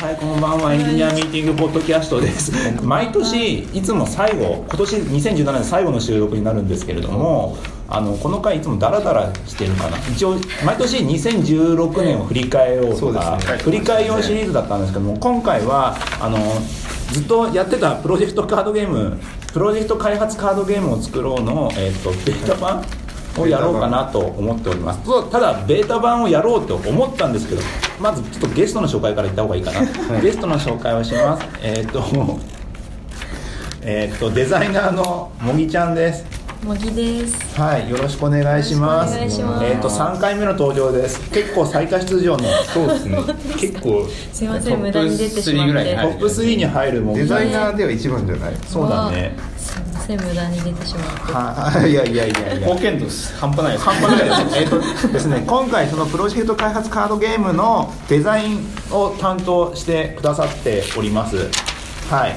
はい、こんばんは。エンジニアミーティングポッドキャストです。毎年、い。つも最後、今年2017年最後の収録になるんですけれども、あのこの回いつもダラダラしてるかな。一応、毎年2016年を振り返ろうとか、振り返り用シリーズだったんですけども、今回は、あの、ずっとやってたプロジェクトカードゲーム、プロジェクト開発カードゲームを作ろうの、えっと、ベータ版をやろうかなと思っております。そうただベータ版をやろうと思ったんですけどまずちょっとゲストの紹介からいった方がいいかな、ゲストの紹介をします。えっ、とえっ、とデザイナーのもぎちゃんです。もぎです。はいよろしくお願いします。よろしくお願いします。えっ、と3回目の登場です。結構最多出場の。そうですね。結構すいません無駄に出てしまって。トップ3ぐらいに入トップ3に入るもぎデちゃんザイナーでは一番じゃない。そうだねすいません無駄に出てしまってはい。いやいやいやいや。貢献度半端ないです半端ないですえっとですね今回そのプロジェクト開発カードゲームのデザインを担当してくださっております。はい。はい。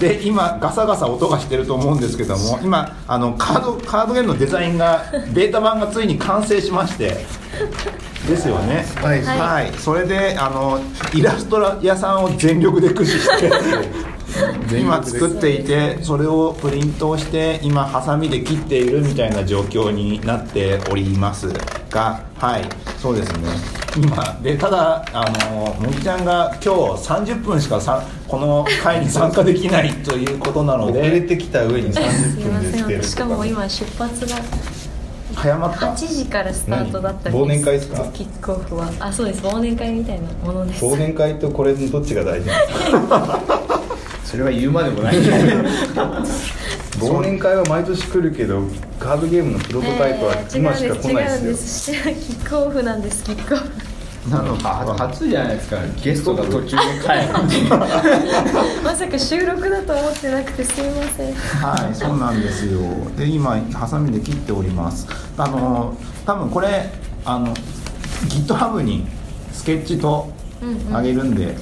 で今ガサガサ音がしてると思うんですけども今あのカードカードゲームのデザインが ベータ版がついに完成しまして。ですよね。はい。はい、それであのイラスト屋さんを全力で駆使して 今作っていてそれをプリントをして今ハサミで切っているみたいな状況になっておりますがはいそうですね。今でただあのもぎちゃんが今日30分しかさこの会に参加できないということなの遅れでてきた上にす30いません分で来てるしかも今出発が早まった。8時からスタートだった忘年会ですか？キックオフは。あそうです。忘年会みたいなものです。忘年会とこれのどっちが大事なんですか？それは言うまでもない。忘年会は毎年来るけどカードゲームのプロトタイプはえー今しか来ない違うんでですす違うんです。キックオフなんですキックオフ。なのか初じゃないですか。ゲストが途中で帰る。まさか収録だと思ってなくてすいません。はい、そうなんですよ。で、今ハサミで切っております。あの、多分これ、あの、GitHub にスケッチとあげるんで。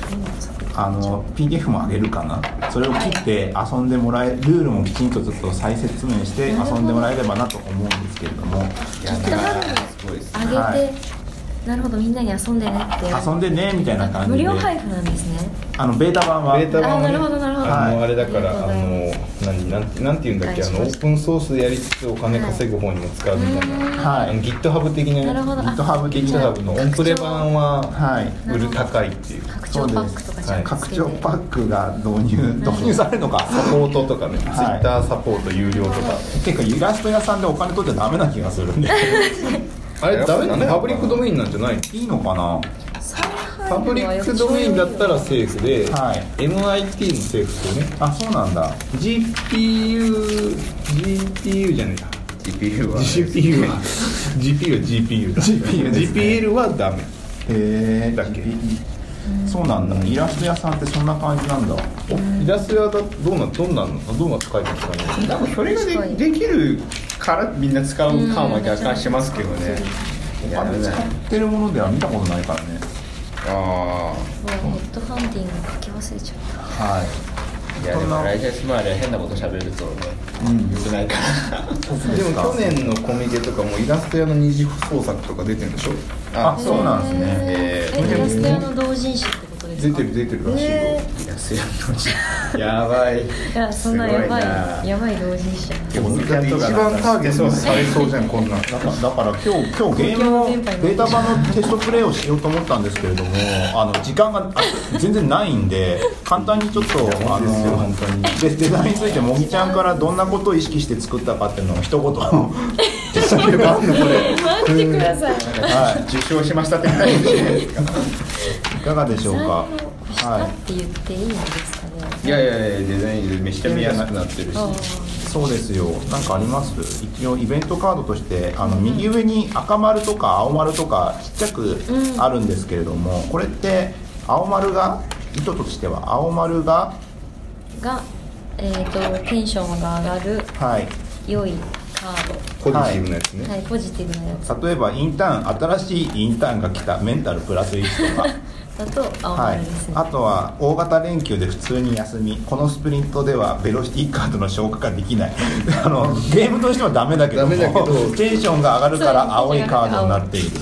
あの PDF もあげるかな？それを切って遊んでもらえルールもきちんとちょっと再説明して遊んでもらえればなと思うんですけれども。キックハブにすごいです上げて、はいなるほどみんなに遊んでねって遊んでねみたいな感じ無で料配布なんですね。あのベータ版は。ベータ版あなるほどなるほど。あのはい。あれだからあの何なんてなんて言うんだっけあのオはいープンソースでやりつつお金稼ぐ方にも使うみたいな。はい。あの GitHub 的ななるほど。GitHub 的な GitHub のオンプレ版ははい。売る高いっていう。拡張パックとかじゃなくて。拡張パックが導入導入されるのか。サポートとかね、はい。Twitter サポート有料とか。結構イラスト屋さんでお金取っちゃダメな気がするんで あれダメなの？パブリックドメインなんじゃないいいのかな？パブリックドメインだったらセーフで、はい。MIT もセーフですよね。あそうなんだ。GPU GPU じゃねえ GPU は。GPU は。GPU は GPU だ GPU ですね GPL はダメ。へえだっけ？そうなんだ。イラスト屋さんってそんな感じなんだ。イラスト屋だどうなどんなの？どうなって書いてるんですかねなんかそれがでできるからみんな使う感は若干しますけどね。あれ使ってるものでは見たことないからね。あもうヘッドハンティング書き忘れちゃった。はい。あいやでもライジャスマーレは変なこと喋るとねうん。よくないから。でも去年のコミケとかもイラスト屋の二次創作とか出てるんでしょ？あそうなんですね。ええーイラスト屋の同人誌ってことですか？出てる出てるらしいよ、えいやすややばい。ーいやそんなやばいやばい同人誌じゃないでも一番ターゲットされそうじゃんこんなん。だからだから今日今日ゲームの。ベータ版のテストプレイをしようと思ったんですけれどもあの時間があ全然ないんで簡単にちょっとあですよの本当に。でデザインについてもぎちゃんからどんなことを意識して作ったかっていうのを一言。喋ればあんのこれ待ってください。は受賞しましたっていいかがでしょうか？したはって言っていいんですかね。いやいやいやデザインめちゃ見やすくなってるし。そうですよ。なんかあります？一応イベントカードとしてあの右上に赤丸とか青丸とかちっちゃくあるんですけれども、これって青丸が意図としては青丸がーがえっ、とテンションが上がるはい。良いカーポジティブなやつね、ドはいポジティブなやつ。例えばインターン新しいインターンが来た。メンタルプラス1とか だと青はい丸ですね、、あとは大型連休で普通に休み。このスプリントではベロシティカードの消化ができない。あのゲームとしてはダメだけどもダメだけどテンションが上がるから青いカードになっている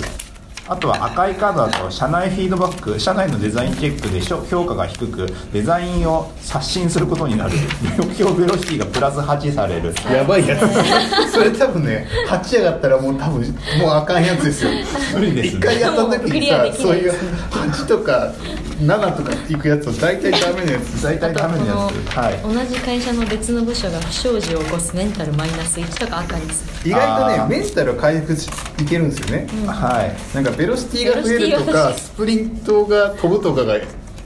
あとは赤いカードだと社内フィードバック社内のデザインチェックでしょ評価が低くデザインを刷新することになる。目標ベロシティがプラス8される。やばいやつ。それ多分ね8上がったらもう多分もうあかんやつですよ。無理です一回やった時にさそういう8とか7とかいくやつは大体ダメなやつ。大体ダメなやつ。はい。同じ会社の別の部署が不祥事を起こすメンタルマイナス1とか赤にする。意外とねメンタルを回復しいけるんですよね、はい。なんかベロシティが増えるとかスプリントが飛ぶとかが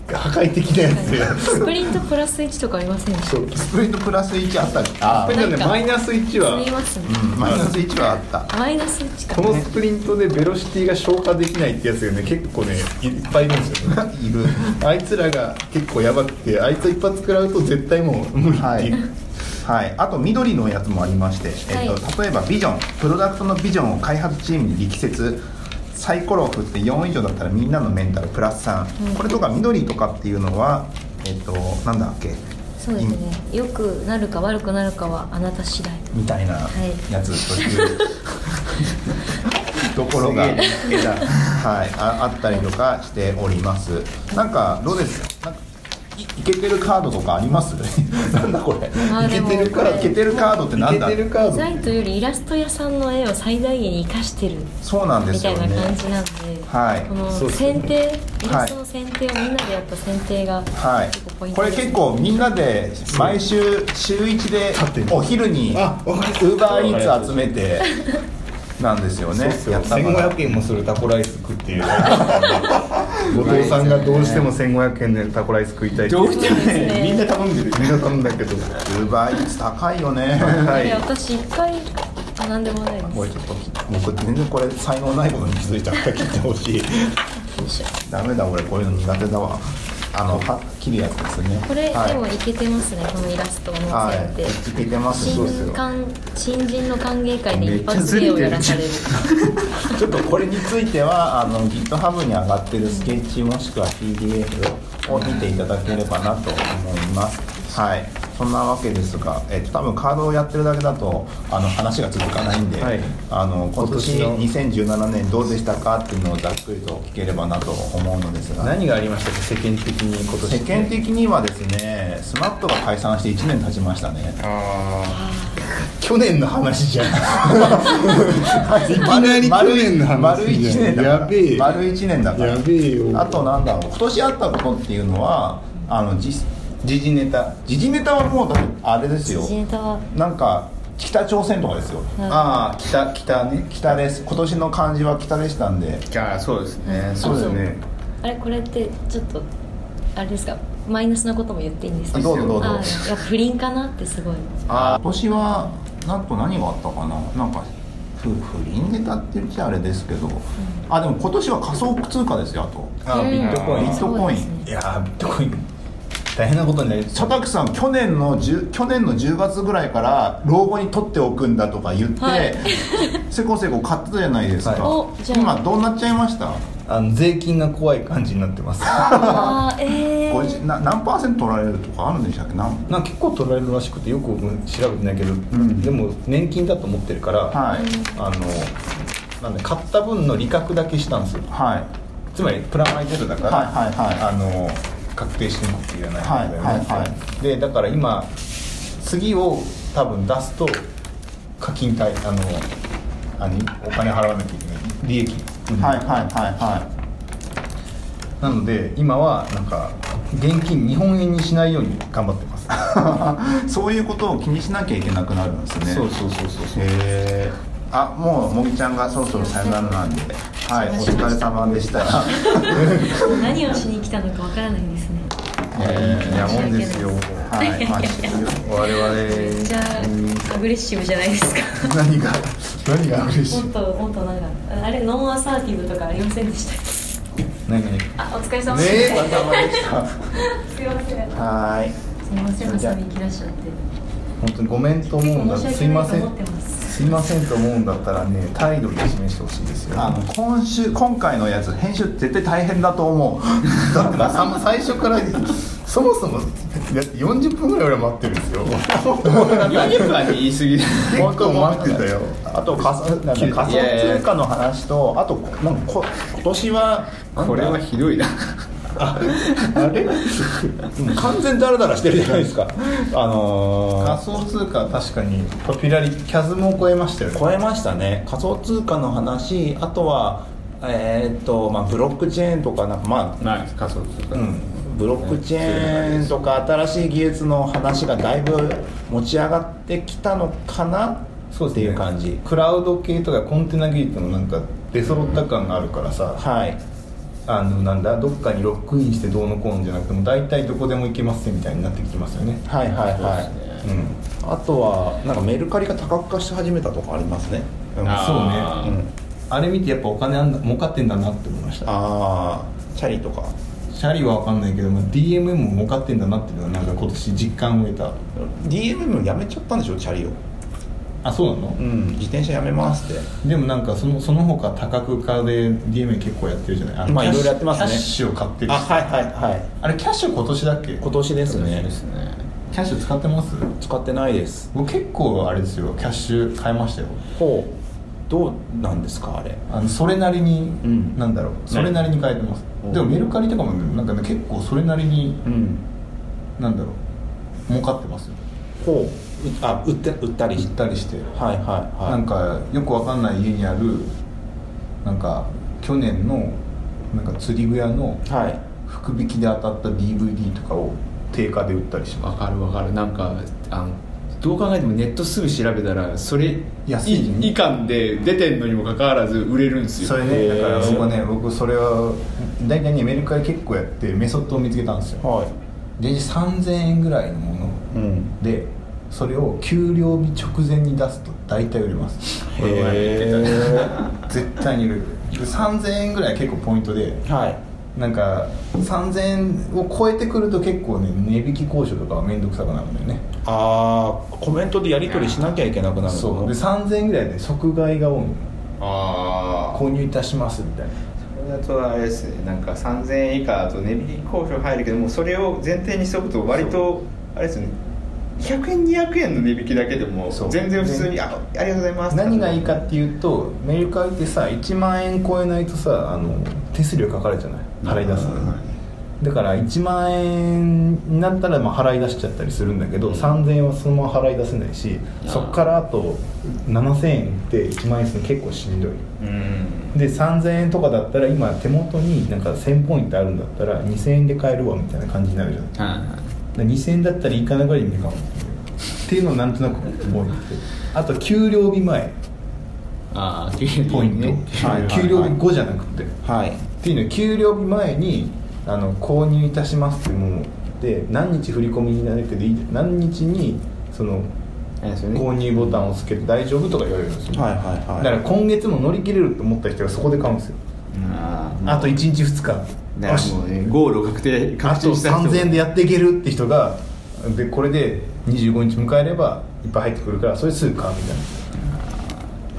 破壊的なやつでスプリントプラス1とかありませんでしたそうスプリントプラス1あったっけ？あこれなんでなんかマイナス1は見ますね、うんマイナス1はあった。マイナス1か。このスプリントでベロシティが消化できないってやつがね結構ねいっぱいいるんですよ。ね いる。あいつらが結構やばくてあいつ一発食らうと絶対もう無理ってはいいう、はい、あと緑のやつもありまして、えっはと、例えばビジョン。プロダクトのビジョンを開発チームに力説サイコロを振って4以上だったらみんなのメンタルプラス3、これとか緑とかっていうのはえっとなんだっけ？そうですね。良くなるか悪くなるかはあなた次第。みたいなはい。やつという、ところが、はい、ああったりとかしております。なんかどうですか？なんかいいけてるカードとかあります？なんだこれ。あいけてるカードいけてるカードってなんだ？デザインというよりイラスト屋さんの絵を最大限に生かしてるそうなんでみたいなすよね感じなんで、はい。この選定イラストの選定をみんなでやった選定がはい。結構ポイン、これトです。結構みんなで毎週週1でお昼にウーバーイーツ集めてなんですよね。そうっすよやったから1500円もするタコライス食っていう後藤さんがどうしても1500円でタコライス食いたいってどうしてもねねみんな頼んでるみんな頼んだけど。ウーバーイーツ高いよね。はい私一回あなんでもないです。これちょっと僕全然これ才能ないことに気づいちゃった切ってほしい。ダメだ俺こういうの苦手だわあのは切るやつですね。これ、はい。でもいけてますねこのイラストのは選定、い。いけてます。新そうですよ。歓新人の歓迎会で一発芸をやらされる。ちょっとこれについてはあの GitHub に上がってるスケッチもしくは PDF を見ていただければなと思います。はい、そんなわけですが、えっと多分カードをやってるだけだとあの話が続かないんで、はい。あの今年今年2017年どうでしたかっていうのをざっくりと聞ければなと思うのですが。何がありましたか？世間的に今年。世間的にはですね、スマップが解散して1年経ちましたね。あ去年の話じゃん。いきなり去年の話丸1年だから。やべえ。丸1年だから。やべえよ。あとなんだろう今年あったことっていうのはあの時時事ネタ。時事ネタはもうだってあれですよ。時事ネタは。なんか北朝鮮とかですよ。ああ北北ね北です今年の漢字は北でしたんで。じゃあそうですね。そうですね。あれこれってちょっとあれですか？マイナスなことも言っていいんですか？どうぞどうぞ。や不倫かなってすごい。あ今年はなんと何があったかな？なんか不不倫ネタって言っちゃあれですけど、あでも今年は仮想通貨ですよあと。あうん。ビットコイン。ビットコイン。いやービットコイン大変なことになり佐竹さん去年の10去年の10月ぐらいから老後に取っておくんだとか言って、はい。せこせこ買ってたじゃないですか、はい今どうなっちゃいました？あの税金が怖い感じになってます。あーえこれー、な何パーセント取られるとかあるんでしたっけ？なん？な結構取られるらしくてよく僕調べてないけど、ん。でも年金だと思ってるから、はい。あのなんで買った分の利確だけしたんですよ。はい。つまりプラマイゼロだから、はいはいはい。あの確定申告いらないんだよね、はいはい。はでだから今次を多分出すと課金対あの何？お金払わなきゃいけない。利益、はいはいはいはなので今はなんか現金日本円にしないように頑張ってます。い そういうことを気にしなきゃいけなくなるんですね。そうそうそうそうそう。へえあもうもぎちゃんがそろそろさよならなんで。はいお疲れ様でした。何をしに来たのかわからないですね。えーいやもんですよ。はい、まあ、我々。じゃあアグレッシブじゃないですか。何が何が嬉しいもっともっとなんかあれノンアサーティブとかありませんでしたっけ？何？何あお疲れ様ねでした、えお疲れ様でした。すいません。はい。すいませんハサミ切らしちゃって。本当にごめんと思うんだ。すいませんすすいませんと思うんだったらね態度で示してほしいですよ。あの今週今回のやつ編集絶対大変だと思う。だからさ最初からそもそもだって40分ぐらい俺待ってるんですよ。40分は言い過ぎ。だ結構待ってたよ。あと仮想通貨の話とあとなんかこ今年はこれはひどいなあれ？完全ダラダラしてるじゃないですか。あのー仮想通貨は確かにポピュラリキャズムを超えましたよね。超えましたね。仮想通貨の話あとはえーっとまあブロックチェーンとかなんかまあない仮想通貨。うん、ブロックチェーンとか新しい技術の話がだいぶ持ち上がってきたのかなっていう感じ。クラウド系とかコンテナ技術もなんか出揃った感があるからさ。はいあのなんだどっかにロックインしてどうのこうのじゃなくても大体どこでも行けますみたいになってきてますよね。はいはいはい、うん。あとはなんかメルカリが多角化し始めたとかありますね、うん、あそうあーね、あれ見てやっぱお金あんだ儲かってんだなって思いました。ああチャリとか。シャリは分かんないけど、まあ、DMM も儲かってんだなっていうのはなんか今年実感を得た。DMM やめちゃったんでしょチャリをあそうなの、うん自転車やめますって。でもなんかそのその他多角化で DMM 結構やってるじゃない？まあいろいろやってますね。キャッシュを買ってるしあはいはいはい。あれキャッシュ今年だっけ？今年ですね。ですね。キャッシュ使ってます？使ってないです。僕結構あれですよ。キャッシュ買いましたよ。ほう。どうなんですかあれ？あのそれなりに、うん。なんだろう。それなりに買えてます、うん。でもメルカリとかもねなんかね結構それなりにうん。なんだろう。儲かってますよ。ほううあ売って売ったり売しったりして、はいはいはい。なんかよくわかんない家にあるなんか去年のなんか釣り具屋のはい。福引きで当たった DVD とかを定価で売ったりしまわかるわかる。なんかあのどう考えてもネットすぐ調べたらそれ安いい以下で出てんのにもかかわらず売れるんですよ。すそれねだから僕はね僕それは大体ねメルカリ結構やってメソッドを見つけたんですよ。はい。で3000円ぐらいのものうん。でそれを給料日直前に出すと大体売れます。これは言ってたね絶対に売れる。で3000円ぐらい結構ポイントではい。なんか3000円を超えてくると結構ね値引き交渉とかは面倒くさくなるんだよね。ああコメントでやり取りしなきゃいけなくなるのそう。で3000円ぐらいで即買いが多いの。ああ購入いたしますみたいな。それだとあれですね。なんか3000円以下だと値引き交渉入るけどもそれを前提にしておくと割とあれですね100円200円の値引きだけでも全然普通にあありがとうございます。何がいいかっていうとメルカリってさ1万円超えないとさあの手数料かかるじゃない？払い出すの。にだから1万円になったらまあ払い出しちゃったりするんだけど、3000円はそのまま払い出せないしそっからあと7000円って1万円するの結構しんどい。うん。で3000円とかだったら今手元になんか1000ポイントあるんだったら2000円で買えるわみたいな感じになるじゃん。はで2000円だったらいいかなぐらいでいいかも。っていうのをなんとなく思ってて。あと給料日前。ああポイント、はい。給料日後じゃなくて、はい。っていうのは給料日前にあの購入いたしますってもうで何日振り込みになるけどいい何日にその購入ボタンを押すけど大丈夫とか言われるんですよ、はいはいはい。だから今月も乗り切れると思った人がそこで買うんですよ。ああと1日2日だからよしもうねゴールを確定確信した人3000円でやっていけるって人がでこれで25日迎えればいっぱい入ってくるからそれすぐ買うみたいな。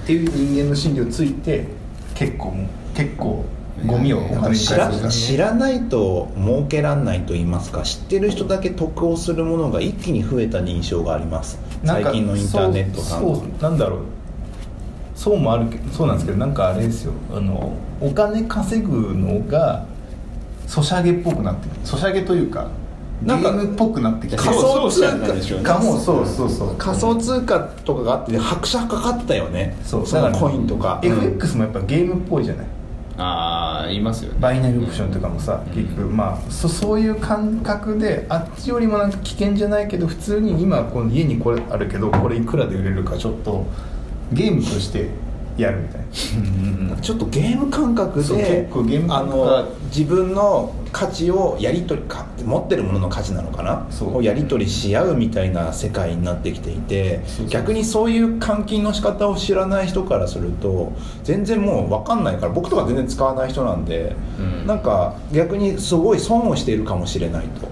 っていう人間の心理をついて結構結構ゴミを知ら知らないと儲けらんないと言いますか知ってる人だけ得をするものが一気に増えた印象があります。最近のインターネットさんそうなんだろう。そうもあるそうなんですけどなんかあれですよ。あのお金稼ぐのがソシャゲっぽくなってソシャゲというかゲなんかームっぽくなってきて仮想通貨かもそうそうそう仮想通貨とかがあって拍車かかったよね。そう。そのコインとか、うん FX もやっぱゲームっぽいじゃない？ああ言いますよね。バイナリーオプションとかもさ、うん。結局まあそそういう感覚であっちよりもなんか危険じゃないけど普通に今この家にこれあるけどこれいくらで売れるかちょっとゲームとしてやるみたいな。ちょっとゲーム感覚で結構ゲームあの自分の価値をやり取りか持ってるものの価値なのかな？をやり取りし合うみたいな世界になってきていて逆にそういう換金の仕方を知らない人からすると全然もう分かんないから僕とか全然使わない人なんで、うん。なんか逆にすごい損をしているかもしれないと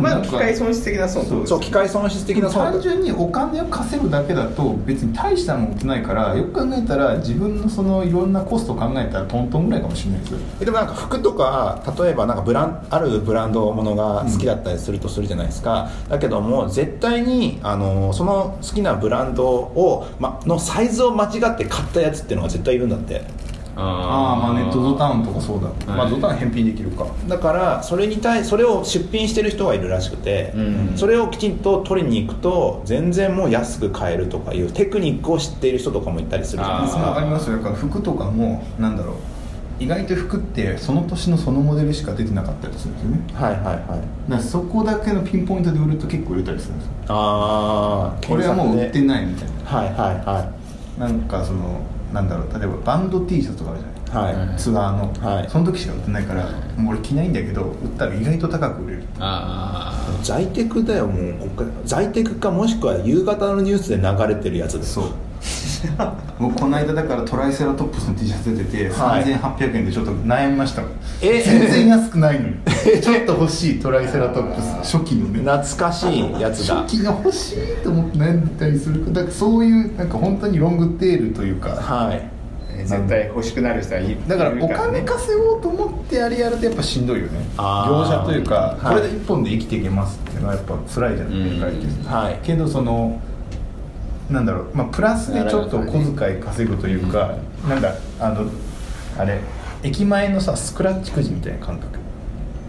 まあ機械損失的な損。そう機械損失的な損。単純にお金を稼ぐだけだと別に大したもんってないからよく考えたら自分のそのいろんなコストを考えたらトントンぐらいかもしれないです。よでもなんか服とかか例えばなんかブランあるブランドものが好きだったりするとするじゃないですか、だけども絶対にあのその好きなブランドを、ま、のサイズを間違って買ったやつっていうのが絶対いるんだってああまあネットドタウンとかそうだ、はい。まあドタウン返品できるか。だからそれに対それを出品してる人がいるらしくて、うん。それをきちんと取りに行くと全然もう安く買えるとかいうテクニックを知っている人とかもいたりするじゃないですあありかますよ。だから服とかもなんだろう。意外と服ってその年のそのモデルしか出てなかったりするんですよね。はいはいはい。だからそこだけのピンポイントで売ると結構売れたりするんですよ。ああこれはもう売っていないみたいはいはいはななんかそのなんだろう例えばバンド T シャツとかあるじゃない？いはい、はいツアーの、はい。その時しか売ってないからもう俺着ないんだけど売ったら意外と高く売れる。あ在テクだよもう在テクかもしくは夕方のニュースで流れてるやつですそう僕この間だからトライセラトップスの T シャツ出てて、はい。3800円でちょっと悩みましたもん。え？全然安くないのに ちょっと欲しいトライセラトップス。初期のね。懐かしいやつだ。初期が欲しいと思って悩んだりする。だからそういうなんか本当にロングテールというかはい。あ絶対欲しくなる人はいるだからお金稼ごうと思ってあれやるとやっぱしんどいよね。業者というか、はい。これで一本で生きていけますっていうのはやっぱ辛いじゃないうん。ですか、はい。けどそのなんだろう、まあ、プラスでちょっと小遣い稼ぐというか、なんだあのあれ駅前のさスクラッチくじみたいな感覚。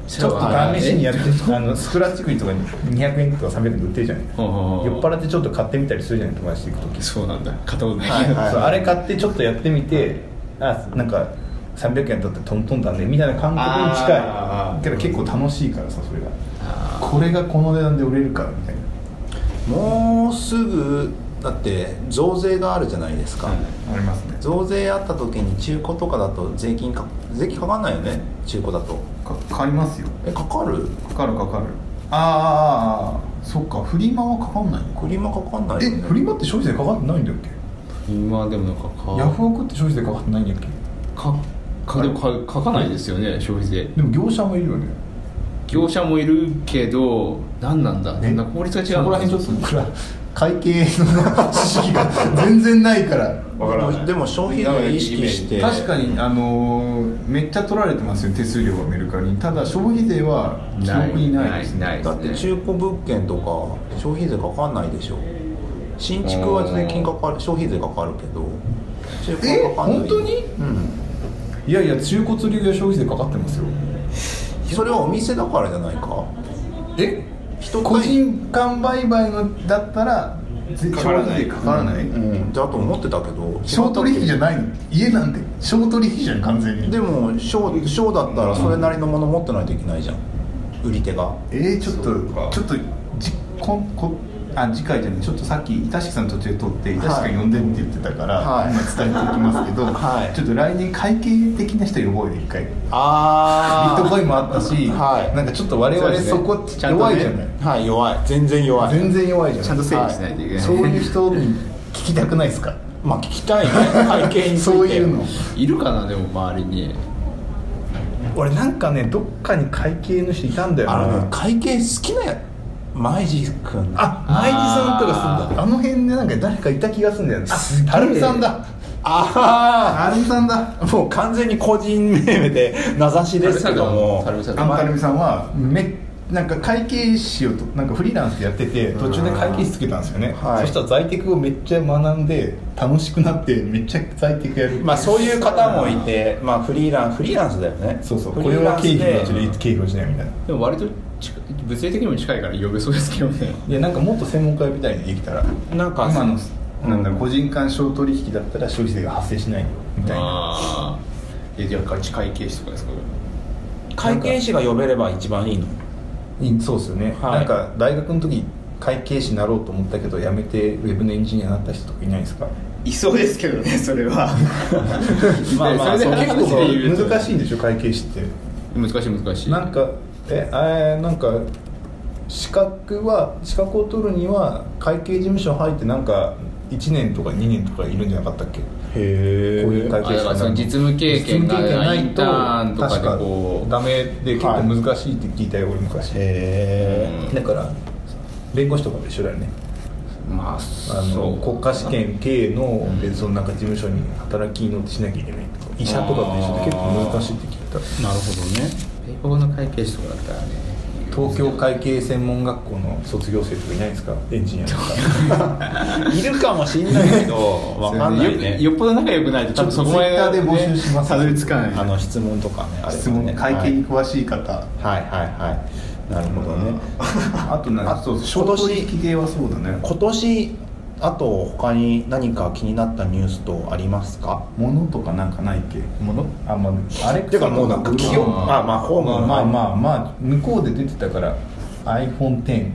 ちょっと試しにやってあのスクラッチくじとかに200円とか300円で売ってるじゃない。酔っ払ってちょっと買ってみたりするじゃない友達と行く時。そうなんだ。買ったことない。はい。はい。そうあれ買ってちょっとやってみてあなんか300円取ってトントンだねみたいな感覚に近い。けど結構楽しいからさそれが。これがこの値段で売れるかみたいな。もうすぐだって増税があるじゃないですか、はいありますね。増税あった時に中古とかだと税金か税金かかんないよね？中古だと。かかかりますよ。えかかる？かかるかかる。あーあそっかフリマはかかんないフリマかかんないね。フリマって消費税かかってないんだっけ？今でもなんかかヤフオクって消費税かかってないんだっけ？かかでもか書かないですよね消費税。でも業者もいるよね。業者もいるけど何なんだ？え？なんか法律が違うそこら辺ちょっと僕ら会計の知識が全然ないから。わからないでも消費税意識して。確かにあのーめっちゃ取られてますよ手数料はメルカリにただ消費税は記憶にないですね。ないだって中古物件とか消費税かかんないでしょ。新築は税金かかる消費税かかるけど中古はかかんない。え本当に？うん。いやいや中古釣り具屋消費税かかってますよ。それはお店だからじゃないか？え？人個人間売買のだったらぜかからない。消費税かからない、うん。だと思ってたけど小取引じゃない。の家なんて。小取引じゃん完全に。でも小小だったらそれなりのもの持ってないといけないじゃん。売り手が。えー、ちょっとちょっとじここあ次回じゃないちょっとさっき板敷さん途中で撮って板敷さん呼んでって言ってたから、はい。今伝えておきますけど、はい。ちょっと来年会計的な人呼ぼうよ一回。ビあットコインもあったし、はい。なんかちょっと我々そこちゃんとね弱いじゃない、はい弱い。全然弱い。全然弱いじゃない。ちゃんと整理しないといけない、そういう人に聞きたくないですか？まあ聞きたいね。会計にそういうの。いるかなでも周りに。俺なんかねどっかに会計の人いたんだよな。ね会計好きな舞地君。あ舞地さんとかそうだ。あの辺でなんか誰かいた気がするんだよね。あすげえ。はるみさんだ。あはるみさんだ。あもう完全に個人名で名指しですけども。タルミさんアンタルミさんはめなんか会計士をとなんかフリーランスでやってて途中で会計士つけたんですよね、はい。そしたら在テクをめっちゃ学んで楽しくなってめっちゃ在テクやる。まあそういう方もいてまあフリーランフリーランスだよね。そうそう。フこれは経費でのうちで経費をしないみたいな。でも割と物理的にも近いから呼べそうですけどね。いやなんかもっと専門家みたいにできたらなんか今のうん。なんだろう個人間小取引だったら消費税が発生しないみたいな。ああいや会会計士とかですか？会計士が呼べれば一番いいの？いそうですよね、はい。なんか大学の時会計士になろうと思ったけど辞めてウェブのエンジニアになった人とかいないですか？いそうですけどねそれは。まあまあそれでそう結構難しいんでしょ会計士って。難しい難しい。なんかええーなんか資格は資格を取るには会計事務所入ってなんか1年とか2年とかいるんじゃなかったっけ？へえこういう会計その実務経験がないと確こうダメで結構難しいって聞いたよ、俺昔。へうん。だから弁護士とかと一緒だよね。まああそのう国家試験系のでそのなんか事務所に働きのしなきゃいけないとか。医者とかと一緒で結構難しいって聞いた。なるほどね法の会計士とかだったらね。東京会計専門学校の卒業生とかいないんですか？エンジニアとか。いるかもしんないけど わかんないね。よよっぽど仲良くないと多分そこまで、ちょっと Twitter で募集します。たどり着かないあの質問とかねね。質問会計に詳しい方、はいはいはい。なるほどね。あとなんかあそう今年取引系はそうだね。今年あと他に何か気になったニュースとありますか？物とかなんかないっけ？物？あまああれてかもうなんか気温あまあホームまあまあまあまあ向こうで出てたから iPhone10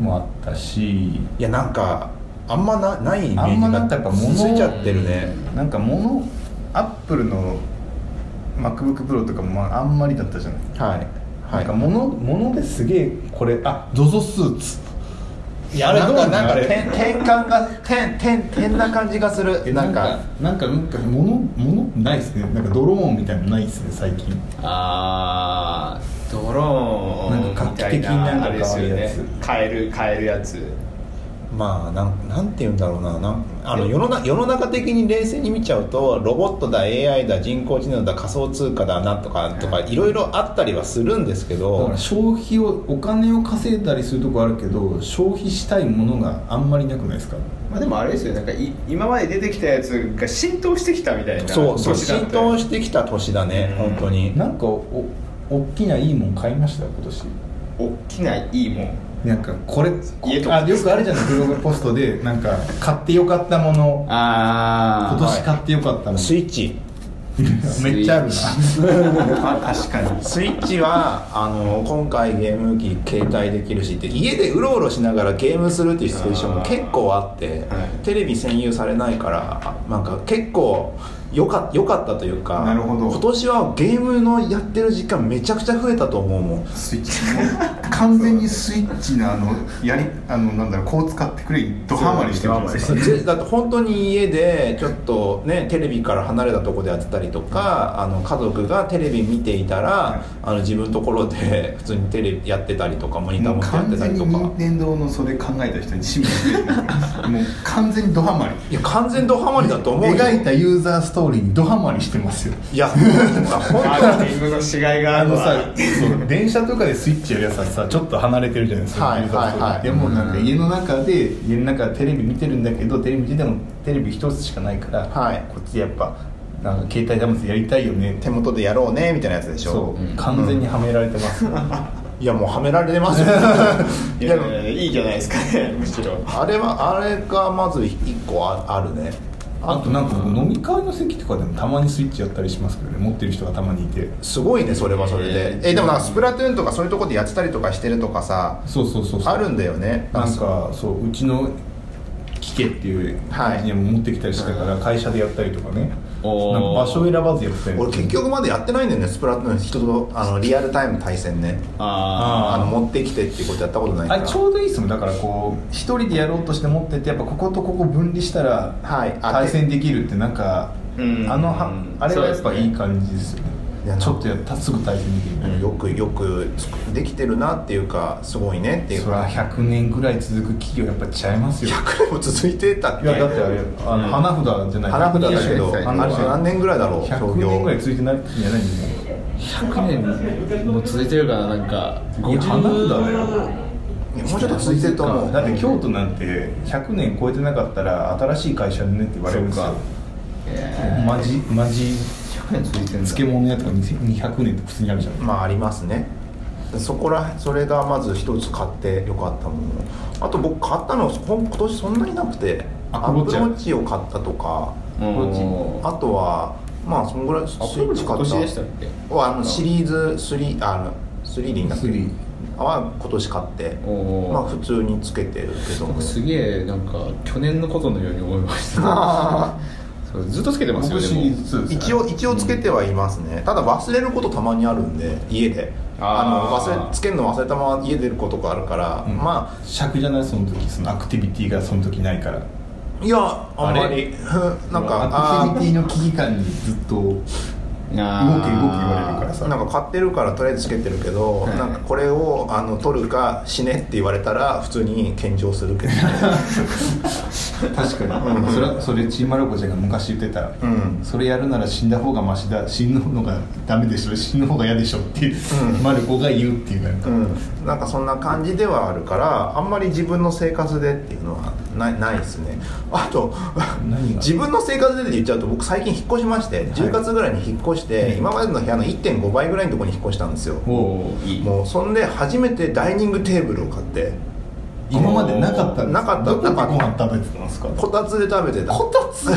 もあったし。いやなんかあんまなないイメあんージがまなんかやっぱ物ついちゃってるね。なんか物アップルの MacBookPro とかもまああんまりだったじゃない。はい。はい。なんか物物ですげえこれあ ZOZO スーツいやあれどうなんかなんかなのあれ。点点感が点点点な感じがする。えなんかなんか。なんか物物？ないっすね。なんかドローンみたいなのないっすね最近。あードローンなんか画期的なんか変わるやつ。買える買えるやつまあなんなんて言うんだろうな。なんあの世のな世の中的に冷静に見ちゃうとロボットだ AI だ人工知能だ仮想通貨だなとかとかいろいろあったりはするんですけだどから消費をお金を稼いだりするとこあるけど消費したいものがあんまりなくないですか？まあでもあれですよ。なんかい今まで出てきたやつが浸透してきたみたいなそうそう浸透してきた年だねうん。本当に。なんかお大きないいもん買いました？今年。大きないいもんなんかこれ家と。かあよくあるじゃないブログポストでなんか買ってよかったもの。あ今年買ってよかったもの。スイッチ。めっちゃあるな。あ 確かに。スイッチはあの今回ゲーム機携帯できるしって家でうろうろしながらゲームするっていうシチュエーションも結構あってはい。テレビ占有されないからあなんか結構よかよかったというかなるほど。今年はゲームのやってる時間めちゃくちゃ増えたと思うもん。スイッチ完全にスイッチのあのやりあのなんだろうこう使ってくれドハマりしてるじゃないですだって本当に家でちょっとねテレビから離れたところでやってたりとかあの家族がテレビ見ていたらあの自分のところで普通にテレビやってたりとかモニターもう持ってやっ完全にてたりとか。任天堂のそれ考えた人に指名してる。もう完全にドハマり。いや完全ドハマりだと思うよ。描いたユーザーストーリーにドハマりしてますよ。いや本マーケティングの違いがあるわ。あのさ 電車とかでスイッチやるやつはさちょっと離れてるじゃないですか、はいはいはい。でもなんか家の中で家の中でテレビ見てるんだけどテレビ見ててもテレビ一つしかないから、はい。こっちやっぱなんか携帯端末やりたいよね。手元でやろうねみたいなやつでしょ。そう、うん。完全にはめられてます、いやもうはめられてますよ。いやいやいやいいじゃないですかねむしろ。あれはあれがまず一個ああるねあとなんか飲み会の席とかでもたまにスイッチやったりしますけどね持ってる人がたまにいて。すごいねそれはそれで。えでもなんかスプラトゥーンとかそういうところでやってたりとかしてるとかさそうそうそうそう。あるんだよねなんか。そううちの聞けっていうはい。エンジニアも持ってきたりしたから会社でやったりとかね場所を選ばずやって俺結局までやってないんだよねスプラトゥーン。人とあのリアルタイム対戦ね。ああの持ってきてっていうことやったことないから。あれちょうどいいっすもん。だからこう一人でやろうとして持っててやっぱこことここ分離したらはい。あ対戦できるってなんかうん。あのはあれはやっぱいい感じですよねちょっとやったらすぐ対戦できる。よくよくできてるなっていうかすごいねっていう。それはか100年ぐらい続く企業やっぱ違いますよ。100年も続いてたっいけやだってあの、うん。花札じゃない。花札だけど120あれ何年ぐらいだろう創100業年ぐらい続いてないんじゃない？ん100年も続いてるからなんかいや花札だよ。もうちょっと続いてると思う。だって京都なんて100年超えてなかったら新しい会社でねって言われるんですよ。マジマジ。100年続いてるんだ漬物屋とか200年って普通にあるじゃん。まあありますね。そこらそれがまず一つ買ってよかったもの。あと僕買ったの今年そんなになくてアアップルップルウォッチを買ったとかあとはまあそのぐらいスイアッチ今年でしたっけ？はあのシリーズ3あの3でいいんだっけ？3は今年買ってまあ普通につけてるけど僕すげえなんか去年のことのように思いました。あ そうずっとつけてますよでも僕シリーズ2ですね。一応一応つけてはいますね、ただ忘れることたまにあるんで家で。あの忘れつけるの忘れたまま家出ることがあるから、うん。ま尺じゃないその時そのアクティビティがその時ないから。あいやあんまありなんかアあクティビティの危機感にずっと動け動け言われるからさ。なんか買ってるからとりあえずつけてるけど、はい。なんかこれをあの取るか死ねって言われたら普通に献上するけど。確かに、それそれチーマルコちゃんが昔言ってた、うん。それやるなら死んだ方がマシだ。死ぬのがダメでしょ。死ぬ方が嫌でしょっていう、うん。マルコが言うっていうなんか、うん、なんかそんな感じではあるからあんまり自分の生活でっていうのはないないですね。あと自分の生活でって言っちゃうと僕最近引っ越しまして10月ぐらいに引っ越して、今までの部屋の1.5倍ぐらいのところに引っ越したんですよ。もうそんで初めてダイニングテーブルを買って。今までなかったんですなかったどこでごなかった飯食べてたんですか？こたつで食べてた。こたつ？こ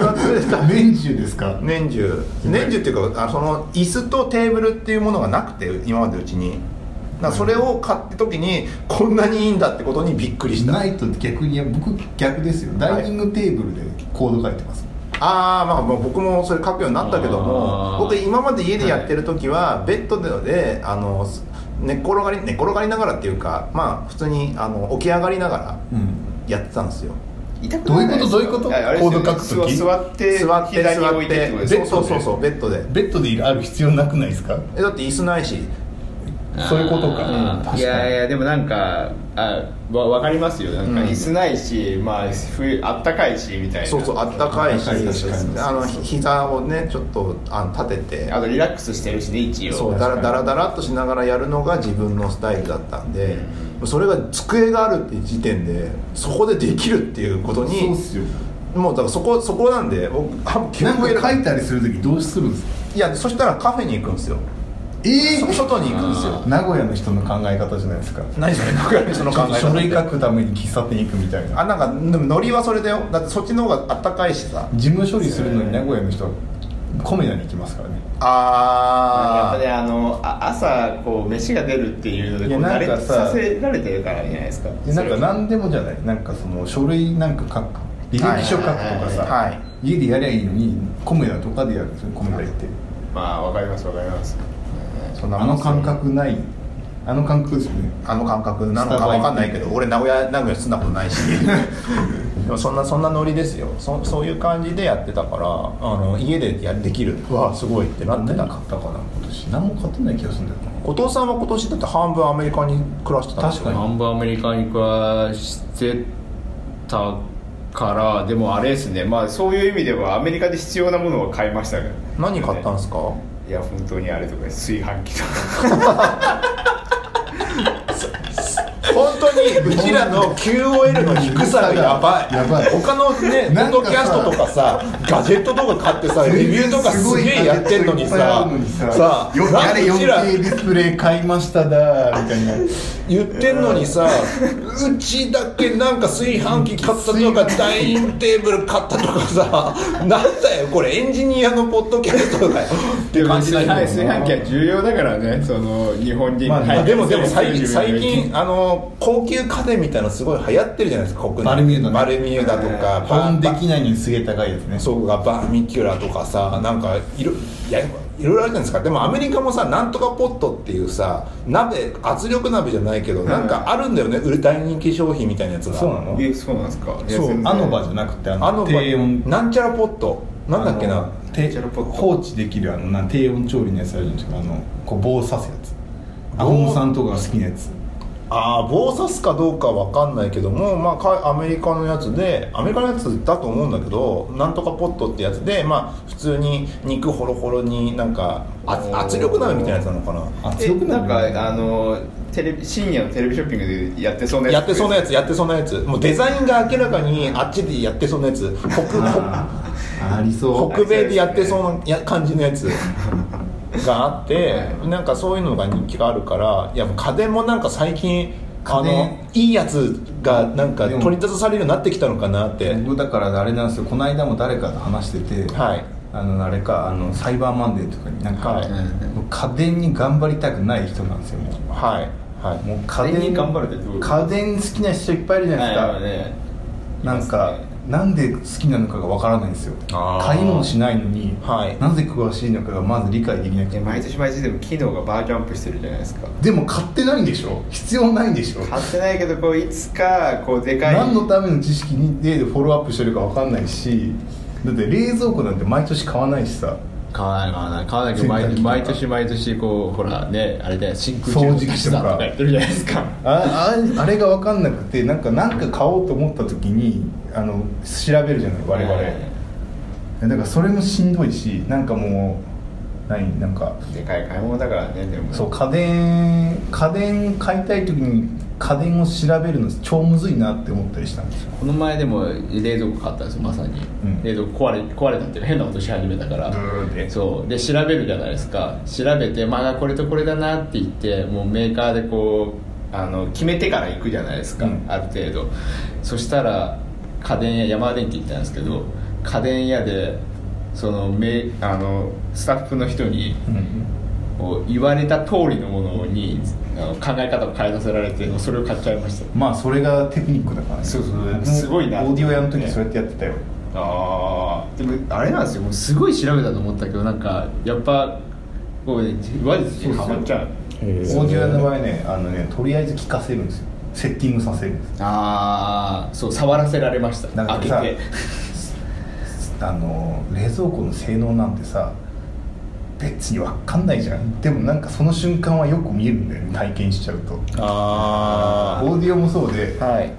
たつで食べ年中ですか？年中。年中っていうかあその椅子とテーブルっていうものがなくて今までうちに。だそれを買った時にこんなにいいんだってことにびっくりした。ないと逆に僕逆ですよ。ダイニングテーブルでコード書いてます、ああまあまあ僕もそれ書くようになったけども僕今まで家でやってる時はベッドであの寝っ転がり寝っ転がりながらっていうかまあ普通にあの起き上がりながらうん。やってたんですよ。痛くどういうこと？どういうこと？コード書く時？座座って座って座ってそうそうそうそうベッドで。ベッドでいるある必要なくないですか？えだって椅子ないしそういうことか。うん。確かに。いやいやでもなんかあわ分かりますよ。なんかうん。椅子ないし、まあ冬あったかいしみたいな。そうそうあったかいしあのひ膝をねちょっとあの立てて。あとリラックスしてるしね一応。そうだらだらだらっとしながらやるのが自分のスタイルだったんで、それが机があるっていう時点でそこでできるっていうことそうっにすよ。もうだからそこそこなんで僕なんかに書いたりする時どうするんですか？いやそしたらカフェに行くんですよえそ外に行くんですよ。名古屋の人の考え方じゃないですか。何それ名古屋の人の考え方。書類書くために喫茶店行くみたいな。あなんかでもノリはそれだよ。だってそっちの方があったかいしさ。事務処理するのに名古屋の人はコメダに行きますからね。やっあぱねあのあ朝こう飯が出るっていうのでいやこう慣れなんかささせられてるからじゃないですか。でなんか何でもじゃない。なんかその書類なんか書く。履歴書書くとかさ、はい家でやりゃいいのにコメダとかでやるんですよコメダ行って。まあわかりますわかりますそんなあの感覚ない。あの感覚ですよね。あの感覚なのかわかんないけど俺名古屋名古屋住んだことないし。でもそんなそんなノリですよ。そそういう感じでやってたからあの家でやできる。うわすごいってなってた。何買ったかな今年。何も買ってない気がするんだよな。後藤さんは今年だって半分アメリカに暮らしてたんですよ確かに半分アメリカに暮らしてたからでもあれですね。まあそういう意味ではアメリカで必要なものを買いましたね。何買ったんですか？いや本当にあれとか炊飯器とか。本当にうちらの QOL の低さがやばい。やばい。他のねポッドキャストとかさガジェットとか買ってさレビューとかすげえやってんのにささよなんやれでうちら 4K ディスプレイ買いましただみたいな。言ってんのにさうちだけなんか炊飯器買ったとかダイニングテーブル買ったとかさなんだよこれエンジニアのポッドキャストだよ。って感じだよ炊飯器は重要だからねその日本人まああでもでも最近最最近あの高級家電みたいなのすごい流行ってるじゃないですか国内。バルミューダね。バルミューダとか保温でバきないのにすげえ高いですね。そうがバーミキュラとかさなんかいろいやいろいろあるじゃないですか。でもアメリカもさなんとかポットっていうさ鍋圧力鍋じゃないけどなんかあるんだよね。売る大人気商品みたいなやつが。そうなの？えそうなんですか？そうアノバじゃなくてあの低温。なんちゃらポット。なんだっけな？あの低なんちゃらポット。放置できるあのな低温調理のやつあるじゃないですか。あのこう棒刺すやつ。アホモさんとかが好きなやつああ棒刺すかどうかわかんないけども、まあか、アメリカのやつでアメリカのやつだと思うんだけどなんとかポットってやつで、まあ、普通に肉ホロホロになんか圧力鍋みたいなやつなのかな？圧力えなん鍋かあのテレビ深夜のテレビショッピングでやってそうなやつ。やってそうなやつやってそうなやつ。もうデザインが明らかにあっちでやってそうなやつ。北あー ありそう。北米でやってそうなや感じのやつ があってなんかそういうのが人気があるからいや家電もなんか最近あ家電。のいいやつがなんか取り出されるようになってきたのかなって。僕だからあれなんですよ。この間も誰かと話してて、はい。あのあれかあのサイバーマンデーとかになんか、はい。もう家電に頑張りたくない人なんですよもう。はい。はい。もう家家電電に頑張るってどういうこと？家電好きな人いっぱいいるじゃないですか、はい。ねなんか、なんで好きなのかがわからないんですよ。買い物しないのに、はい。なぜ詳しいのかがまず理解できなくてで毎年毎年でも機能がバージョンアップしてるじゃないですか。でも買ってないんでしょ。必要ないんでしょ。買ってないけどこういつかこうでかい何のための知識にでフォローアップしてるかわかんないしだって冷蔵庫なんて毎年買わないしさ買わない買わない買わないけど毎年毎年こうほらねあれで真空掃除機とか。足し算とかやってるじゃないですか。あああれが分かんなくてなんかなんか買おうと思った時にあの調べるじゃない我々、はい。だからそれもしんどいしなんかもう何なんか。でかい買い物だからねでも。そう家電家電買いたい時に家電を調べるの超むずいなって思ったりしたんですよ。この前でも冷蔵庫買ったんですよまさに、うん。冷蔵庫壊れ壊れたっていうか変なことし始めたから。そう。で調べるじゃないですか。調べてまあこれとこれだなって言ってもうメーカーでこうあの決めてから行くじゃないですか、うん。ある程度。そしたら家電屋山田電機行ったんですけど家電屋でそのメあのスタッフの人にこう言われた通りのものに考え方を変えさせられてそれを買っちゃいました。まあそれがテクニックだからね。そうそうれすごいな。オーディオ屋の時そうやってやってたよ。ああでもあれなんですよ。もうすごい調べたと思ったけどなんかやっぱこうね。話術にはまっちゃう。オーディオ屋の場合ねあのねとりあえず聞かせるんですよ。セッティングさせるんです。ああそう触らせられました。だからさ開けて。あの冷蔵庫の性能なんてさ別に分かんないじゃん。でもなんかその瞬間はよく見えるんだよね。体験しちゃうと。あオーディオもそうであはい。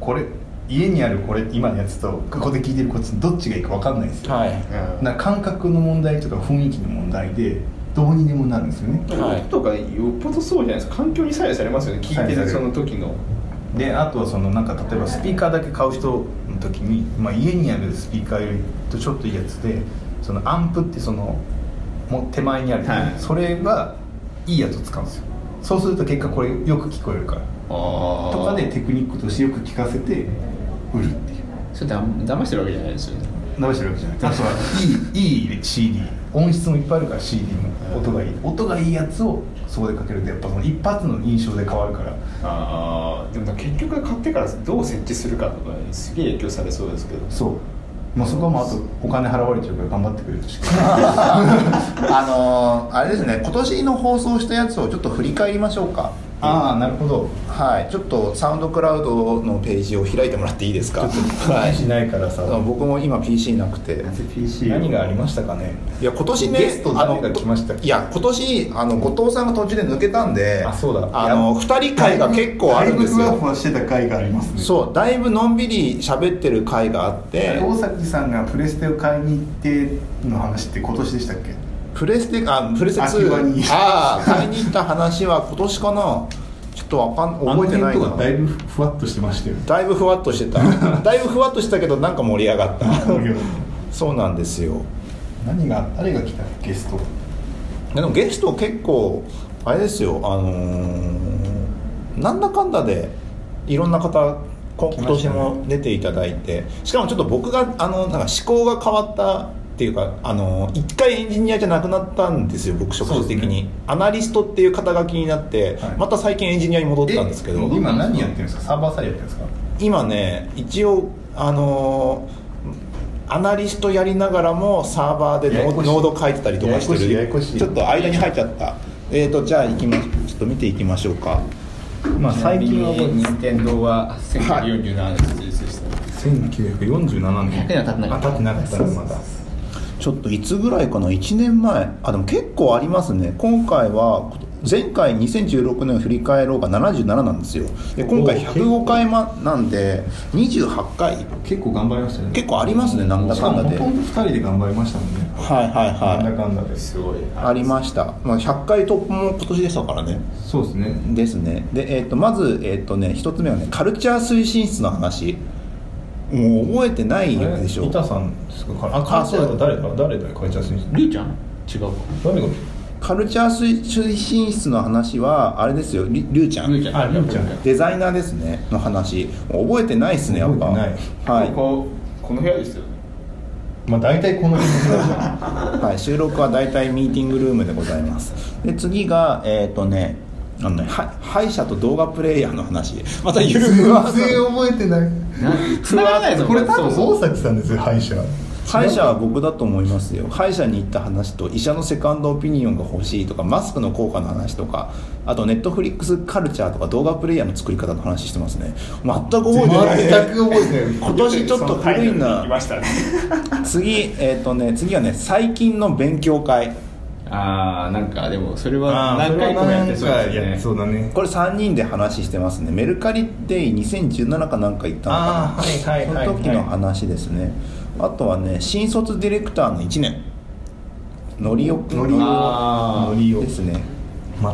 これ家にあるこれ今のやつとここで聞いてるこっちどっちがいいか分かんないんですよ、はい。うん。な感覚の問題とか雰囲気の問題でどうにでもなるんですよね。はい。音とかよっぽどそうじゃないですか。環境に左右されますよね。聞いてるその時の。であとはそのなんか例えばスピーカーだけ買う人の時に、まあ、家にあるスピーカーよりとちょっといいやつでそのアンプってそのもう手前にある、はい。それがいいやつを使うんですよ。そうすると結果これよく聞こえるから。あとかでテクニックとしてよく聞かせて売るっていう。それだ騙してるわけじゃないですよね。直してるわけじゃない。あとはいいいい CD 音質もいっぱいあるから CD も。音がいい。音がいいやつをそこでかけるとやっぱその一発の印象で変わるから。ああでも結局買ってからどう設置するかとかにすげえ影響されそうですけど。そうもうそこはもうあとお金払われちゃうから頑張ってくれるし あのーあれですね今年の放送したやつをちょっと振り返りましょうか。ああなるほど。はい。ちょっとサウンドクラウドのページを開いてもらっていいですか？はい。しないからさ。僕も今 PC なくて。PC 何がありましたかね？いや今年ねゲスト誰が来ましたいや今年あの後藤さんが途中で抜けたんであそうだ。あの2人会が結構あるんですよ。してた回がありますね。そうだいぶのんびり喋ってる回があって。大崎さんがプレステを買いに行っての話って今年でしたっけ？プレステあプレステ秋葉に2ああ買いに行った話は今年かな。ちょっとわかん覚えてないな。だいぶふわっとしてましたよ。だいぶふわっとしてた。だいぶふわっとしてたけどなんか盛り上がった。そうなんですよ。何が誰が来たゲスト？でもゲスト結構あれですよ。あのーなんだかんだでいろんな方こ今年も出ていただいて。しかもちょっと僕があのなんか思考が変わったっていうかあの一回エンジニアじゃなくなったんですよ僕職種的に、ねアナリストっていう肩書きになって、はい。また最近エンジニアに戻ったんですけど。今何やってるんですか？サーバーサイドやってるんですか？今ね一応あのーアナリストやりながらもサーバーでノーややこしい。ノード書いてたりとかしてる。ちょっと間に入っちゃった。えーとじゃあ行きまちょっと見ていきましょうか。まあ最近は任天堂は1947年設した、1947年。100年は経ってなかった。あ経ってなかった。ですまだちょっといつぐらいかな？1年前。あでも結構ありますね。今回は前回2016年を振り返ろうが77なんですよ。で今回105回まなんで28回。結構頑張りましたね。結構ありますねなんだしかんだで。ほとんど2人で頑張りましたもんね。はいはいなんだはいかんだで。すごい。ありました、まあ、100回突破も今年でしたからね。そうですね。ですね。で、えー、とまず、えーとね、一つ目はねカルチャー推進室の話もう覚えてないでしょ。板さんですか？あカルチャー誰だ誰だカルチャー推進？りゅうちゃん？違うか。誰が？カルチャー推進室の話はあれですよ。りりゅうちゃん。りゅうちゃん。ありゅうちゃん。デザイナーですね。の話。覚えてないですねやっぱ。覚えてはい、ここの部屋ですよね。まあ大体この はい、収録は大体ミーティングルームでございます。で次がえっ、とねあのねは歯医者と動画プレイヤーの話。またゆる全然覚えてない。繋がらないぞこれ多分大崎さんですよ歯医者。歯医者は僕だと思いますよ。歯医者に行った話と医者のセカンドオピニオンが欲しいとかマスクの効果の話とかあとネットフリックスカルチャーとか動画プレイヤーの作り方の話してますね。全く覚えてない。全く覚えてない。今年ちょっと古い来なましたね。次えっ、とね次はね最近の勉強会ああなんかでもそれは何回もやってそうですね。そうだね。これ3人で話してますね。メルカリデイ2017かなんか行ったのかな？はいはいはいはい。その時の話ですね。あとはね新卒ディレクターの1年。のりおくんのりおあーのりおですね。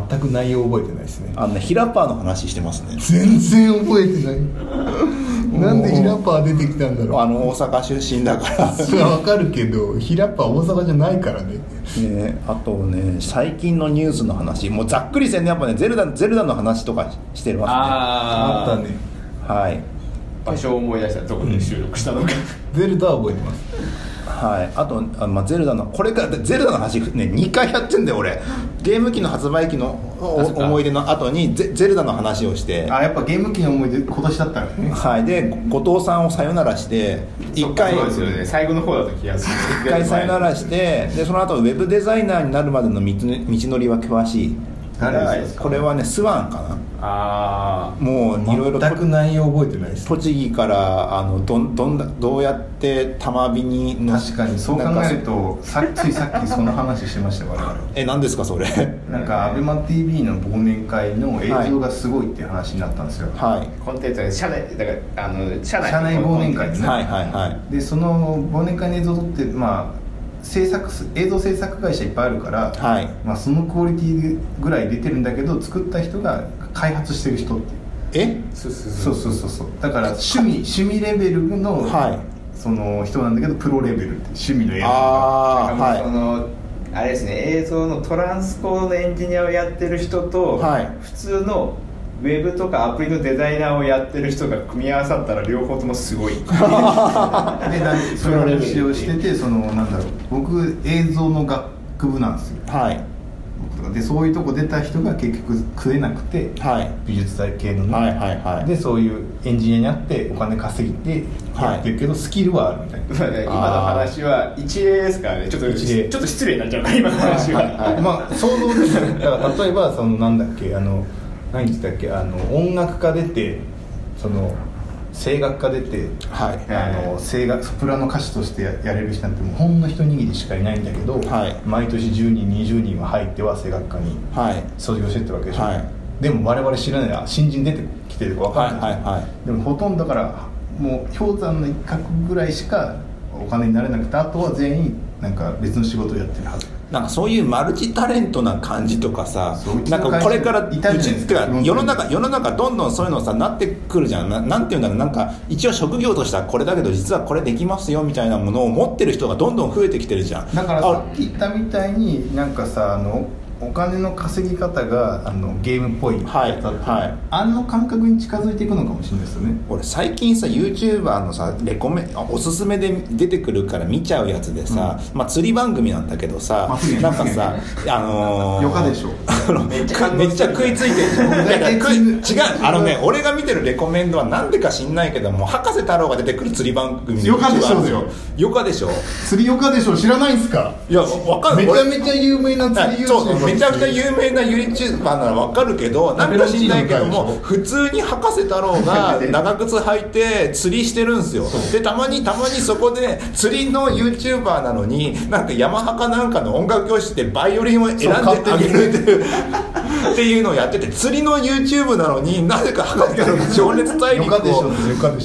全く内容覚えてないですね。あのねヒラパーの話してますね。全然覚えてないなんでヒラパー出てきたんだろう。あの大阪出身だから。それはわかるけどヒラパー大阪じゃないからね。ね、あとね最近のニュースの話。もうざっくりせんね。やっぱねゼルダゼルダの話とかしてますねあああったね。はい。場所を思い出したどこで収録したのか、ゼルダは覚えてますはい、あとあ、まあ、ゼルダのこれからゼルダの話ね2回やってんだよ俺。ゲーム機の発売機の思い出の後にゼゼルダの話をして。あやっぱゲーム機の思い出今年だったんね。はい、で後藤さんをさよならして1回そうですよね。最後の方だった気がする。一回さよならしてでその後ウェブデザイナーになるまでの道のりは険しい。これはねスワンかあなもういろいろ全く内容覚えてないです栃木からあのどんどんだどうやって玉火にの確かにそう考えるとさついさっきその話してました我々。え何ですかそれ？なんか ABEMATV の忘年会の映像がすごいっていう話になったんですよ、はい。あコンテンツは社内だからあの社内社内忘年会ですね。はいはいはい。でその忘年会の映像を撮ってまあ制作す映像制作会社いっぱいあるから、はい。まあ、そのクオリティぐらい出てるんだけど作った人が開発してる人ってえ？そうそうそう。そうそうだから趣味趣味レベルの、はい。その人なんだけどプロレベルって趣味の映像が。ああはのあれですね映像のトランスコードのエンジニアをやってる人と、はい。普通のウェブとかアプリのデザイナーをやってる人が組み合わさったら両方ともすごい。でなんかそういう。話をしててそのなんだろう僕映像の学部なんですよ。いはいでそういうとこ出た人が結局食えなくてはい。美術大系のね。はいはいはい。でそういうエンジニアになってお金稼ぎてやってるけど、スキルはあるみたいな。まあね今の話は一例ですからね。ちょっと一例。ちょっと失礼になっちゃうから今の話は、はい。まあ想像ですねだから例えばそのなんだっけあの何言ってたっけあの音楽家出てその声楽家出てはい。あの声楽ソプラノ歌手としてややれる人なんてもうほんの一握りしかいないんだけど、はい。毎年10人20人は入っては声楽科にはい。卒業してってわけでしょ、はい。でも我々知らないあ新人出てきてるか分かんない、はい。でもほとんどだからもう氷山の一角ぐらいしかお金になれなくてあとは全員なんか別の仕事をやってるはずなんかそういうマルチタレントな感じとかさなんかこれからうちてか世の中世の中どんどんそういうのさなってくるじゃん。ななんていうんだろうなんか一応職業としてはこれだけど実はこれできますよみたいなものを持ってる人がどんどん増えてきてるじゃん。だからあさっき言ったみたいになんかさあのお金の稼ぎ方があのゲームっぽいはいはい。あの感覚に近づいていくのかもしれないですよね。俺最近さ YouTuber のさレコメあおすすめで出てくるから見ちゃうやつでさ、まあ釣り番組なんだけどさ、まあなんかさあのー、よかでしょ。あのめっちゃめっちゃ食いついてるじゃん。違うあのね俺が見てるレコメンドはなんでか知んないけども博士太郎が出てくる釣り番組よかでしょよ。よかでしょ釣りよかでしょ知らないんすか？いやわかんない。めちゃ俺めちゃ有名な釣りそうめちゃくちゃ名有名な YouTuber ならわかるけどなんか知んないけども普通に博士太郎が 長靴履いて釣りしてるんですよ。でたまにたまにそこで釣りの YouTuber なのになんかヤマハかなんかの音楽教室でバイオリンを選んであげるっていう っていうのをやってて釣りの YouTube なのになぜか博士の情熱大陸を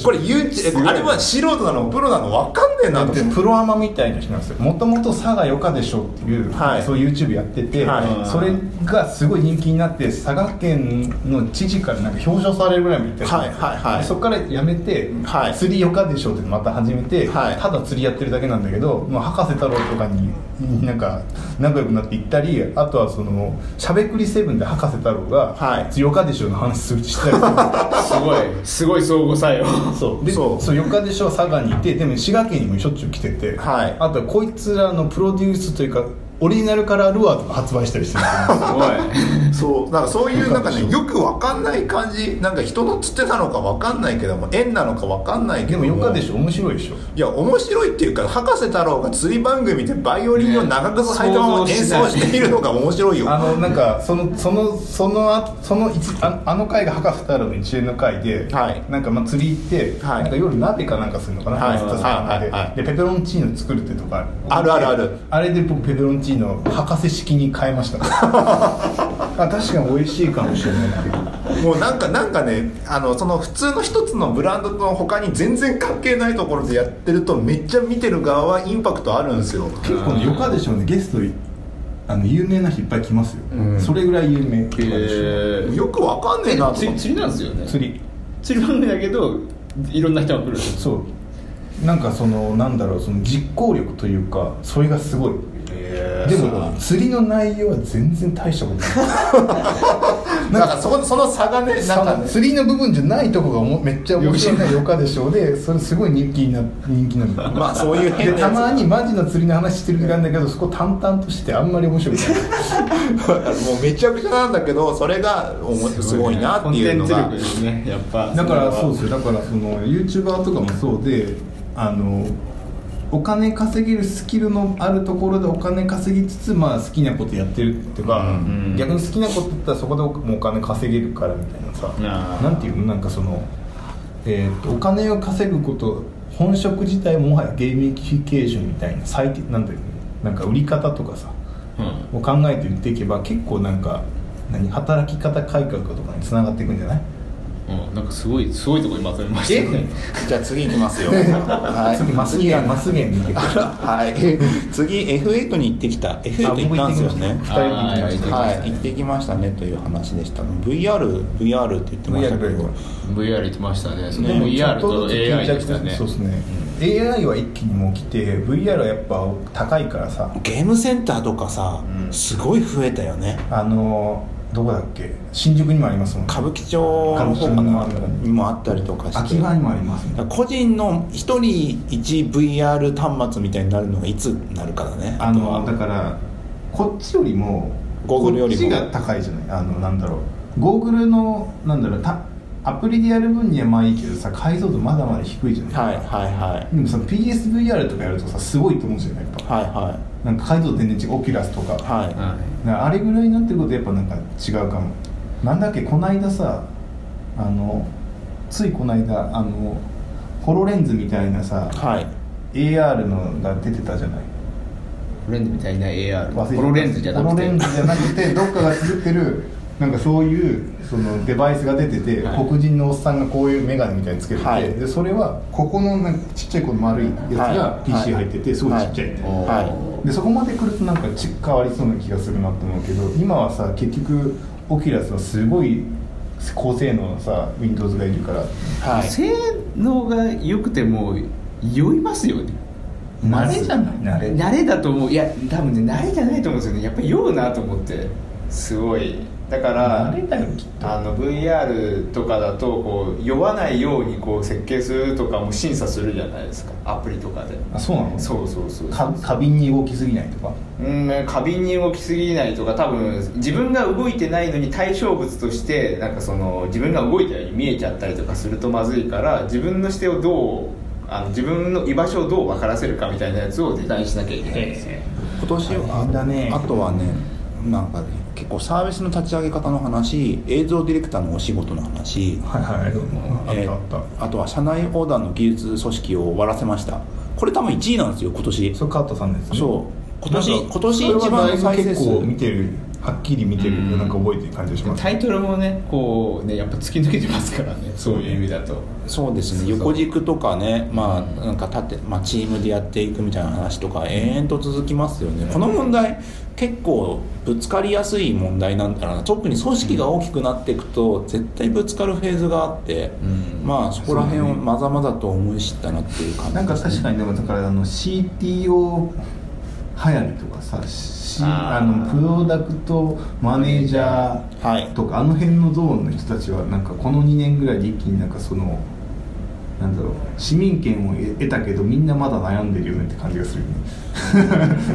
これ YouTube あれは素人なのプロなのわかんねえなだってプロアマみたいな人なんですよ。もともと佐賀よかでしょっていう、はい。そういう YouTube やってて、はい。それがすごい人気になって佐賀県の知事からなんか表彰されるぐらいまで行ってはいはいはい。そこからやめて、はい。釣りよかでしょってまた始めて、はい。ただ釣りやってるだけなんだけど、まあ、博士太郎とかに なんか仲良くなって行ったりあとはそのしゃべくりセブンで博士太郎が、はい。よかでしょの話するしたり すごい。すごい相互作用。そう。でそう。そう4日でしょ佐賀にいてでも滋賀県にもしょっちゅう来てて、はい。あとはこいつらのプロデュースというかオリジナルカラールアーとか発売したりしてる。そうなんかそういうなんかねよくわかんない感じ。なんか人のつってたのかわかんないけども縁なのかわかんないけでども。よかでしょ。面白いでしょ。いや面白いっていうか博士太郎が釣り番組でバイオリンを長く履いたまま演奏しているのが面白いよ。あのなんかそのそのそのあその一ああの回が博士太郎の一連の回で、はい。なんかまあ釣り行って、はい。なんか夜鍋かなんかするのかな、はい。博士太郎ので。はい。はい。でペペロンチーノ作るってとかあるあるある。あれで僕ペペロンチーノ博士式に変えました。あ確かに美味しいかもしれない。もうなんかなんかねあのその普通の一つのブランドの他に全然関係ないところでやってるとめっちゃ見てる側はインパクトあるんですよ。結構ねよかでしょうねゲストあの有名な人いっぱい来ますよ、それぐらい有名よかでしょえよくわかんねえなと釣り釣りなんですよね。釣り。釣り番組だけどいろんな人が来るそう。なんかそのなんだろうその実行力というかそれがすごいでも釣りの内容は全然大したことない。なんかそこその差がねなんかね。釣りの部分じゃないとこがおもめっちゃ面白いなよかでしょうでそれすごい人気にな人気なんだまあそういう変でなやつ。たまにマジの釣りの話してる時間だけどそこ淡々としてあんまり面白くない。もうめちゃくちゃなんだけどそれがおもすごいなっていうのが。コンテンツ力ですねやっぱ。だからそうですよ。だからその YouTuber とかもそうであのお金稼げるスキルのあるところでお金稼ぎつつ、まあ、好きなことやってるっていうか、ん。逆に好きなこと言ったらそこでもうお金稼げるからみたいなさ。あーなんていうの？なんかその、えー、とお金を稼ぐこと本職自体ももはやゲーミフィケーションみたいな最低なんていうの？なんか売り方とかさうん。を考えて言っていけば結構なんか何？働き方改革とかにつながっていくんじゃない？うん、なんかすごいすごいところにまとめました。ね じゃあ次いきますよ。はい。次マスゲーマスゲーに行ってくる。はい。次 F8 に行ってきた。F8 行った。んですよね。二人で行ってきました。はい。行ってきましたねという話でした。VR VR って言ってましたけど。VR 言ってましたね。そ VR と AI 着ですかね。そうですね、AI は一気にもう来て VR はやっぱ高いからさ。ゲームセンターとかさうん。すごい増えたよね。あのどこだっけ？新宿にもありますもんね。歌舞伎町の方かな？にもあったりとかして秋葉にもありますね個人の一人一 VR 端末みたいになるのがいつになるかだね。あのだからこっちよりもゴーグルよりも。こっちが高いじゃない？あのなんだろう。ゴーグルのなんだろうたアプリでやる分にはまあいいけどさ解像度まだまだ低いじゃない、はいはいはい。でもさ PSVR とかやるとさすごいと思うんですよねやっぱ。はいはなんか解像度全然違うオキュラスとか、いはい。からあれぐらいになってくるとやっぱなんか違うかも。なんだっけこの間さあのついこの間あのホロレンズみたいなさはい。AR のが出てたじゃない。ホロレンズみたいな AR ホロレンズじゃなくて。ホロレンズじゃなくてどっかが作ってるなんかそういうそのデバイスが出てて、はい。黒人のおっさんがこういう眼鏡みたいにつけてて、はい。でそれはここのなんかちっちゃいこの丸いやつがはい。PC 入ってて、すごいちっちゃい、はでそこまで来るとなんかち変わりそうな気がするなと思うけど今はさ結局オキュラスはすごい高性能のさ Windows がいるからはい。性能が良くても酔いますよね。慣れじゃない？慣れ。慣れだと思う。いや多分ね慣れじゃないと思うんですよね。やっぱり酔うなと思ってすごいだからあの VR とかだとこう酔わないようにこう設計するとかも審査するじゃないですか。アプリとかで。あそうなの？そうそうそうか過敏に動きすぎないとか？うん過敏に動きすぎないとか多分自分が動いてないのに対象物としてなんかその自分が動いたように見えちゃったりとかするとまずいから自分の視点をどうあの自分の居場所をどう分からせるかみたいなやつをデザインしなきゃいけないですね今年大変だね。あとはねなんかね結構サービスの立ち上げ方の話映像ディレクターのお仕事の話はいはい。あえったあーった、あとは社内横断の技術組織を終わらせました。これ多分1位なんですよ今年。それカットさんですね。そう。今年今年一番のそれはだいぶ再生数。結構見てるはっきり見てるうん。なんか覚えてる感じがします。タイトルもねこうねやっぱ突き抜けてますからねそう。いう意味だと。そうですね。横軸とかねまあなんか縦、まあ、チームでやっていくみたいな話とか延々と続きますよね。この問題結構ぶつかりやすい問題なんだな。特に組織が大きくなっていくと絶対ぶつかるフェーズがあって、うん。まあそこら辺をまざまざと思い知ったなっていう感じ。なんか確かにでもだからあの CTO 流行りとかさ、あのプロダクトマネージャはいーとかあの辺のゾーンの人たちはなんかこの2年ぐらいで一気になんかそのなんだろう市民権を得たけどみんなまだ悩んでるよねって感じがするよね。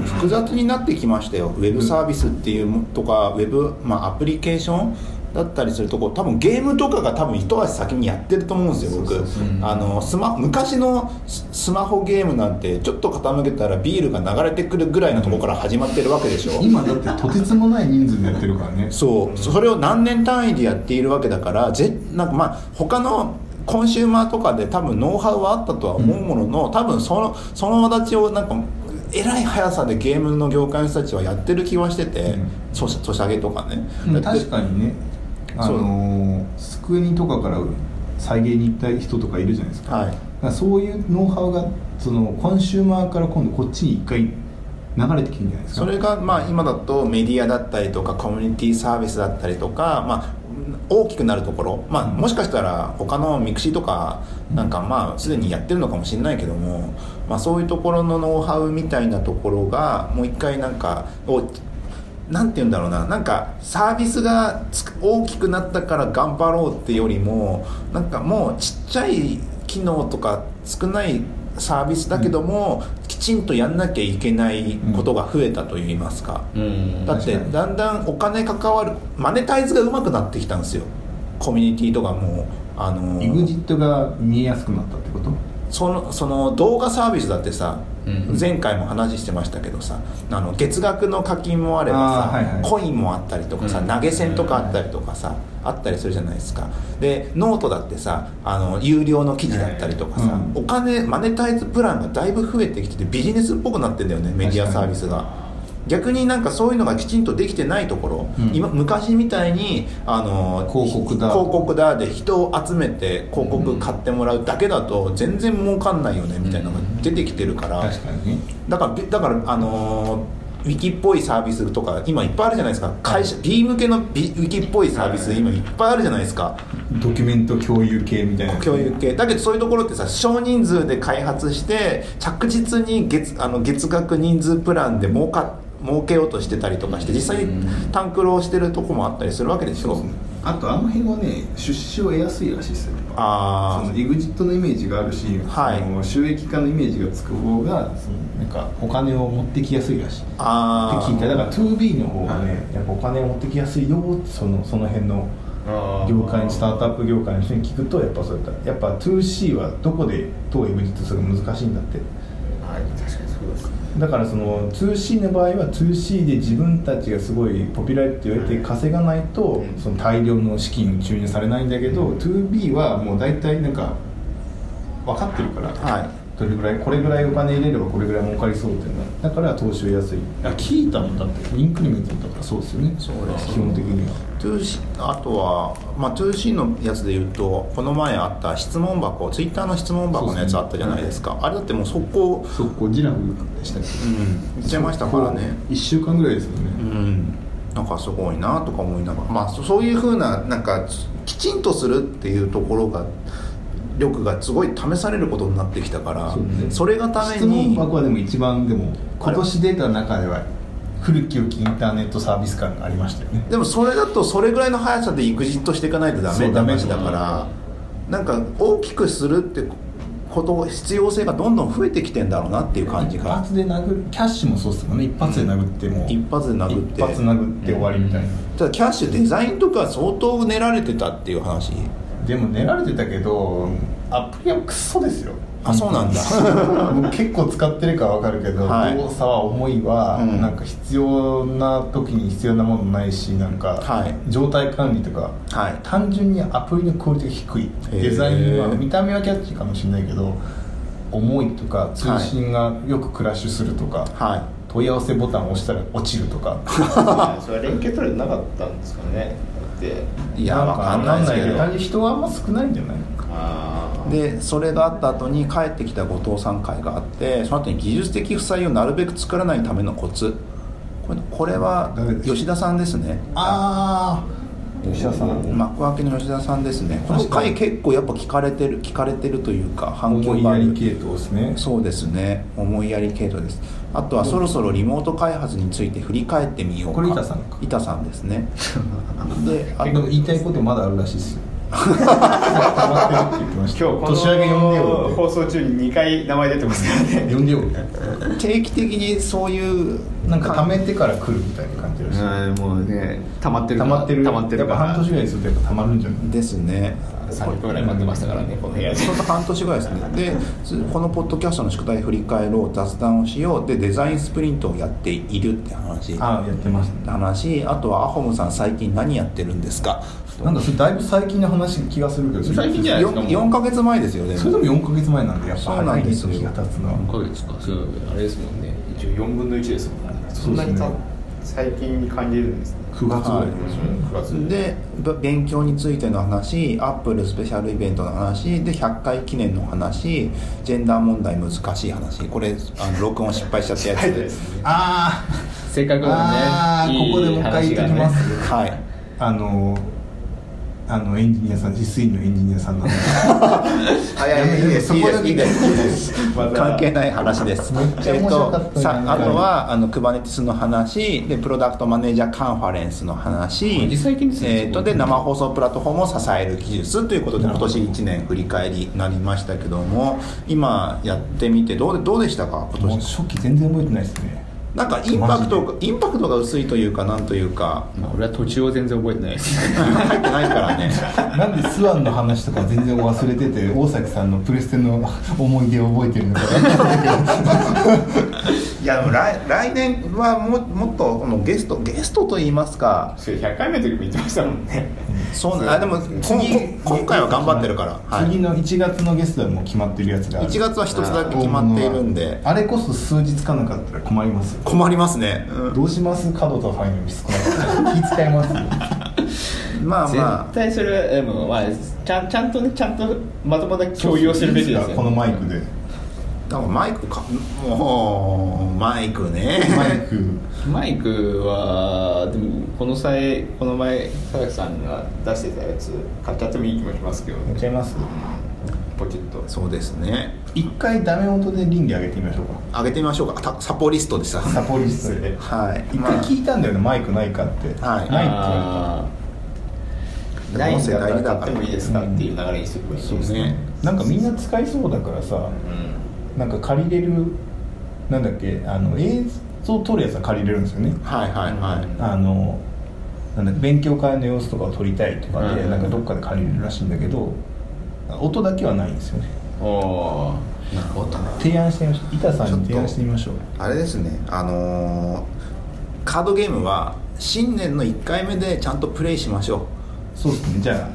複雑になってきましたよ。ウェブサービスっていうもとかウェブ、まあ、アプリケーションだったりするとこ多分ゲームとかが多分一足先にやってると思うんですよ僕。あのスマ昔のススマホゲームなんてちょっと傾けたらビールが流れてくるぐらいのところから始まってるわけでしょ。今だってとてつもない人数でやってるからね。そう。それを何年単位でやっているわけだからぜなんかまあ他のコンシューマーとかで多分ノウハウはあったとは思うものの、多分そのその形をなんかえらい速さでゲームの業界の人たちはやってる気はしてて、うん。ソシャゲとかね、うん。確かにね。あのースクエニとかから再現に行った人とかいるじゃないですか,、はい。だからそういうノウハウがそのコンシューマーから今度こっちに一回流れてきてるんじゃないですか。それがまあ今だとメディアだったりとかコミュニティサービスだったりとか、まあ、大きくなるところ、まあ、もしかしたら他のミクシーとかなんかまあすでにやってるのかもしれないけども、まあ、そういうところのノウハウみたいなところがもう一回なんかおなんて言うんだろうななんかサービスが大きくなったから頑張ろうってよりもなんかもうちっちゃい機能とか少ないサービスだけども、きちんとやんなきゃいけないことが増えたといいますか、うん。だってだんだんお金関わるマネタイズが上手くなってきたんですよ。コミュニティとかもあのイグジットが見えやすくなったってこと？そのその動画サービスだってさ、うん前回も話してましたけどさあの月額の課金もあればさ、はいはい。コインもあったりとかさ、うん。投げ銭とかあったりとかさ、あったりするじゃないですか。でノートだってさあの有料の記事だったりとかさ、うん。お金マネタイズプランがだいぶ増えてきててビジネスっぽくなってんだよねメディアサービスが。逆になんかそういうのがきちんとできてないところ、うん。今昔みたいにあの広告だ。広告だで人を集めて広告買ってもらうだけだと全然儲かんないよねみたいなのが出てきてるから、確かにね。だからだからあのーウィキっぽいサービスとか今いっぱいあるじゃないですか。会社 B 向けのビウィキっぽいサービス今いっぱいあるじゃないですか。ドキュメント共有系みたいな。共有系。だけどそういうところってさ少人数で開発して着実に月あの月額人数プランで儲か儲けようとしてたりとかして実際にタンクロをしてるとこもあったりするわけでしょ？あとあの辺はね出資を得やすいらしいですよ。あー。その EXIT のイメージがあるし、はい。その収益化のイメージがつく方がなんかお金を持ってきやすいらしい。ってあ聞いた。だーから 2B の方がね、やっぱお金を持ってきやすいよってそのその辺のあー。業界スタートアップ業界の人に聞くとやっぱそういったやっぱ 2C はどこでどう EXIT するか難しいんだって。はい確かに。そうですねだからその 2C の場合は 2C で自分たちがすごいポピュラリティを得て稼がないとその大量の資金注入されないんだけど 2B はもう大体なんか分かってるから、はい。どれぐらいこれぐらいお金入れればこれぐらい儲かりそうっていうのは。だから投資を安い。あキータもだって。インクリメントだから。そうですよね。そうです基本的には。2C あとは、まあ、2C のやつで言うとこの前あった質問箱ツイッターの質問箱のやつあったじゃないですか。あれだってもう速攻そこジラフでしたっけうん。言っちゃいましたからね。1週間ぐらいですよね、うん。なんかすごいなとか思いながら。まあそそういうふうななんかきちんとするっていうところが力がすごい試されることになってきたからそうね。それがため質問に箱はでも一番でも今年出た中では古き良きインターネットサービス感がありましたよね。でもそれだとそれぐらいの速さでエグジットしていかないとダメそうって話だからなんか大きくするってこと必要性がどんどん増えてきてんだろうなっていう感じ一が発で殴るキャッシュもそうっすもんね。一発で殴っても、一発で殴って。一発殴って終わりみたいな、ただキャッシュデザインとか相当練られてたっていう話。でも練られてたけどアプリはクソですよあそうなんだ。僕結構使ってるから分かるけど、はい。動作は重いわ、うん。なんか必要な時に必要なものないしなんか、はい。状態管理とかはい。単純にアプリのクオリティが低い。デザインは見た目はキャッチーかもしれないけど重いとか通信がよくクラッシュするとか、はい。問い合わせボタンを押したら落ちるとか。それは連携取れてなかったんですかね。だっていやわかんないですけど。人はあんま少ないんじゃない？でそれがあった後に帰ってきた後藤さん会があってその後に技術的負債をなるべく作らないためのコツ。これこれは吉田さんですね。ああ吉田さん。幕開けの吉田さんですね。この回結構やっぱ聞かれてる聞かれてるというか反響思いがあるやり系統ですね。そうですね。思いやり系統です。あとはそろそろリモート開発について振り返ってみようかこれ板さん。か板さんですねであと言いたいことまだあるらしいですよ溜まってるって言ってました今日こ年明け呼んで放送中に2回名前出て。ますからね。呼んでよ定期的にそういうなんか貯めてから来るみたいな感じらしい。うんもうね溜まってる溜まってる。溜まってるやっぱ半年ぐらいするとやっぱ溜まるんじゃない？ですね。30分ぐらい待ってましたからねこの部屋で。ちょうど半年ぐらいですね。でこのポッドキャストの宿題振り返ろう雑談をしよう。でデザインスプリントをやっているって話。ああやってました話。あとはアホムさん最近何やってるんですか？なんかそれだいぶ最近の話気がするけど最近じゃないですかもう。4, ヶ月前ですよね。それでも4ヶ月前なんでやっぱ。そうなんですよ。早い。時が経つのは何ヶ月か。そうあれですもんね。一応4分の1ですもんね。そんなにた最近に感じるんですね。9月ぐらいで9月でぶ勉強についての話アップルスペシャルイベントの話で100回記念の話ジェンダー問題難しい話。これあの録音失敗しちゃったやつ。であせっかくのねあーいいここでもう一回言っときます。ね。はい。ああのあのエンジニアさん実践のエンジニアさんの話早いいいですそこだけ。いいです。いいです。関係ない話ですえっとさあとはあの Kubernetes の話。でプロダクトマネージャーカンファレンスの話。実際ですねえっとで生放送プラットフォームを支える技術ということで今年1年振り返りになりましたけども今やってみてどうでどうでしたか今もう年初期全然覚えてないですねなんかインパクトインパクトが薄いというかなんというか。まあ俺は途中を全然覚えてない。です入ってないからね。なんでスワンの話とか全然忘れてて大崎さんのプレステの思い出を覚えてるのか いやでも来来年はももっとこのゲストゲストといいますか。それ100回目の時も言ってましたもんね。そうあでも次今回は頑張ってるから、はい、次の1月のゲストはもう決まってるやつがある。1月は一つだけ決まっているんで。あれこそ数日かなかったら困りますよ困りますね、うん。どうします？角田ファイナルスコア気使いますよ。まあ絶まあ。対それはでもまあちゃんちゃんとねちゃんとまともな共有をするべきですよ。このマイクで。だからマイクか。もうマイクね。マイク。マイクはでもこの際この前佐々木さんが出してたやつ買っちゃってもいい気もしますけどやっちゃいます？ポチッとそうですね。一回ダメ音で倫理上げてみましょうか。上げてみましょうか。たサポリストでさサポリストで。はい。一回聞いたんだよね。マイクないかって。はい。ないって言わあー。ないんだったら買ってもいいですかうんっていう流れにしておけばいいですね。なんかみんな使いそうだからさうん。なんか借りれるなんだっけあの映像撮るやつは借りれるんですよね。はいはいはい、あのなんだ勉強会の様子とかを撮りたいとかで、うん。なんかどっかで借りれるらしいんだけど音だけはないんですよね。おー。なるほど提案してみましょう。板さんに提案してみましょう。あれですね。あのーカードゲームは新年の1回目でちゃんとプレイしましょそうですね。じゃ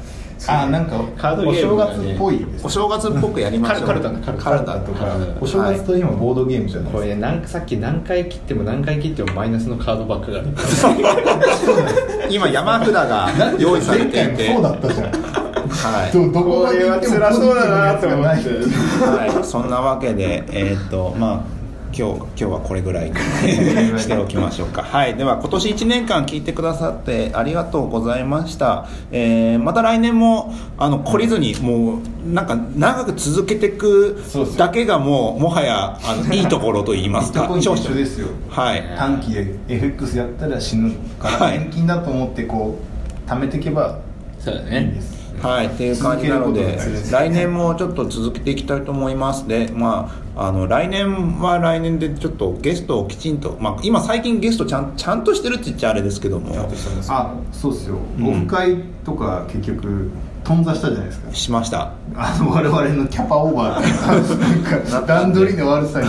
ああなんかカードお正ゲームがね月っぽいお正月っぽくやりましょう。カルタねカルタカルタとか。うんお正月といえばボードゲームじゃないこれねなんかさっき何回切っても何回切ってもマイナスのカードばっかが今山札がか用意されていて。もそうだったじゃんはい。どどこまで行ってもそうだなと思って。ポジティブなやつがないはい、そんなわけで、えーっとまあ今日今日はこれぐらいに しておきましょうか。はい、では今年1年間聞いてくださってありがとうございました。えーまた来年もあの懲りずにもうなんか長く続けていくそうですだけがもうもはやあの いいところと言いますか。一緒ですよ。はい。短期で FX やったら死ぬからはい。年金だと思ってこう貯めていけばそうだいいねですはい、っていう感じなので来年もちょっと続けていきたいと思います。で、まあ、あの来年は来年でちょっとゲストをきちんと、まあ、今最近ゲストちゃんちゃんとしてるって言っちゃあれですけども。あそうですよ。うん。オフ会とか結局頓挫したじゃないですか。しました。あの我々のキャパオーバー。なんか段取りの悪さに。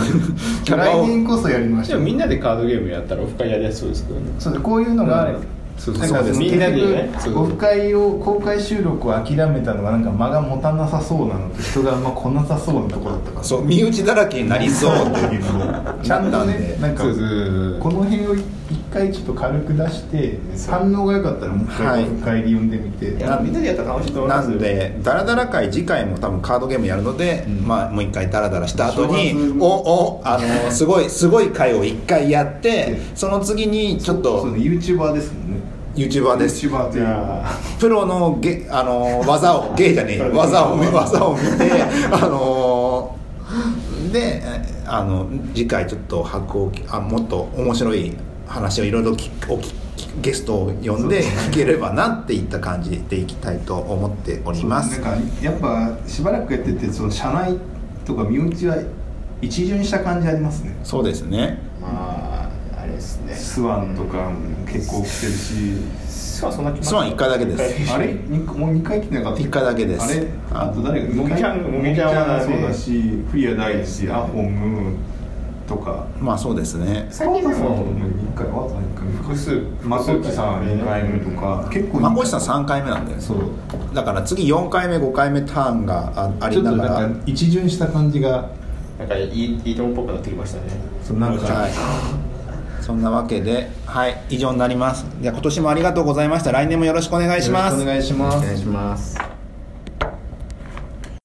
来年こそやりましでょう。もみんなでカードゲームやったらオフ会やりやすそうですけどね。そうでこういうのが、そうなんかそうです。みんなでね。結局オフ会を公開収録を諦めたのがなんか間が持たなさそうなのと人があんま来なさそうなところだったから。そう身内だらけになりそうっていうちゃんとねなんかそうそうこの辺を一回ちょっと軽く出して反応が良かったらもう一はい。回オフ会で呼んでみて、いやみんなでやったら楽しいと思います。よなんでダラダラ会次回も多分カードゲームやるので、まあ、もう一回ダラダラした後におおあのすごいすごい回を一回やって その次にちょっとそうね YouTuber ですもんね。YouTuber です。YouTuber プロのゲあの技を 芸じゃねえよ。技を技を見て あのであの次回ちょっと白鸚あもっと面白い話をいろいろ聞お聞ゲストを呼んで聞ければなっていった感じでいきたいと思っております。なんかやっぱしばらくやっててその社内とか身内は一巡した感じありますね。そうですね。まああれですね。スワンとかも結構来てるし。スワンそんな来ましたスワン1回だけです。あれ？にもう2回来てなかった？一回だけです。あれ？あと誰が？もみちゃんもみちゃんはそうだしフリア大だしアホムとかまあそうですね。最近でも1回わざ1回複数マコッチさん2回目とか結構まこしさん3回目なんだよそう。だから次4回目5回目ターンがああちょっとりながらなんか一巡した感じがなんかいいいいともっぽくなってきましたね。そうなんか、はい。そんなわけではい以上になります。じゃあ今年もありがとうございました。来年もよろしくお願いします。よろしくお願いします。お願いします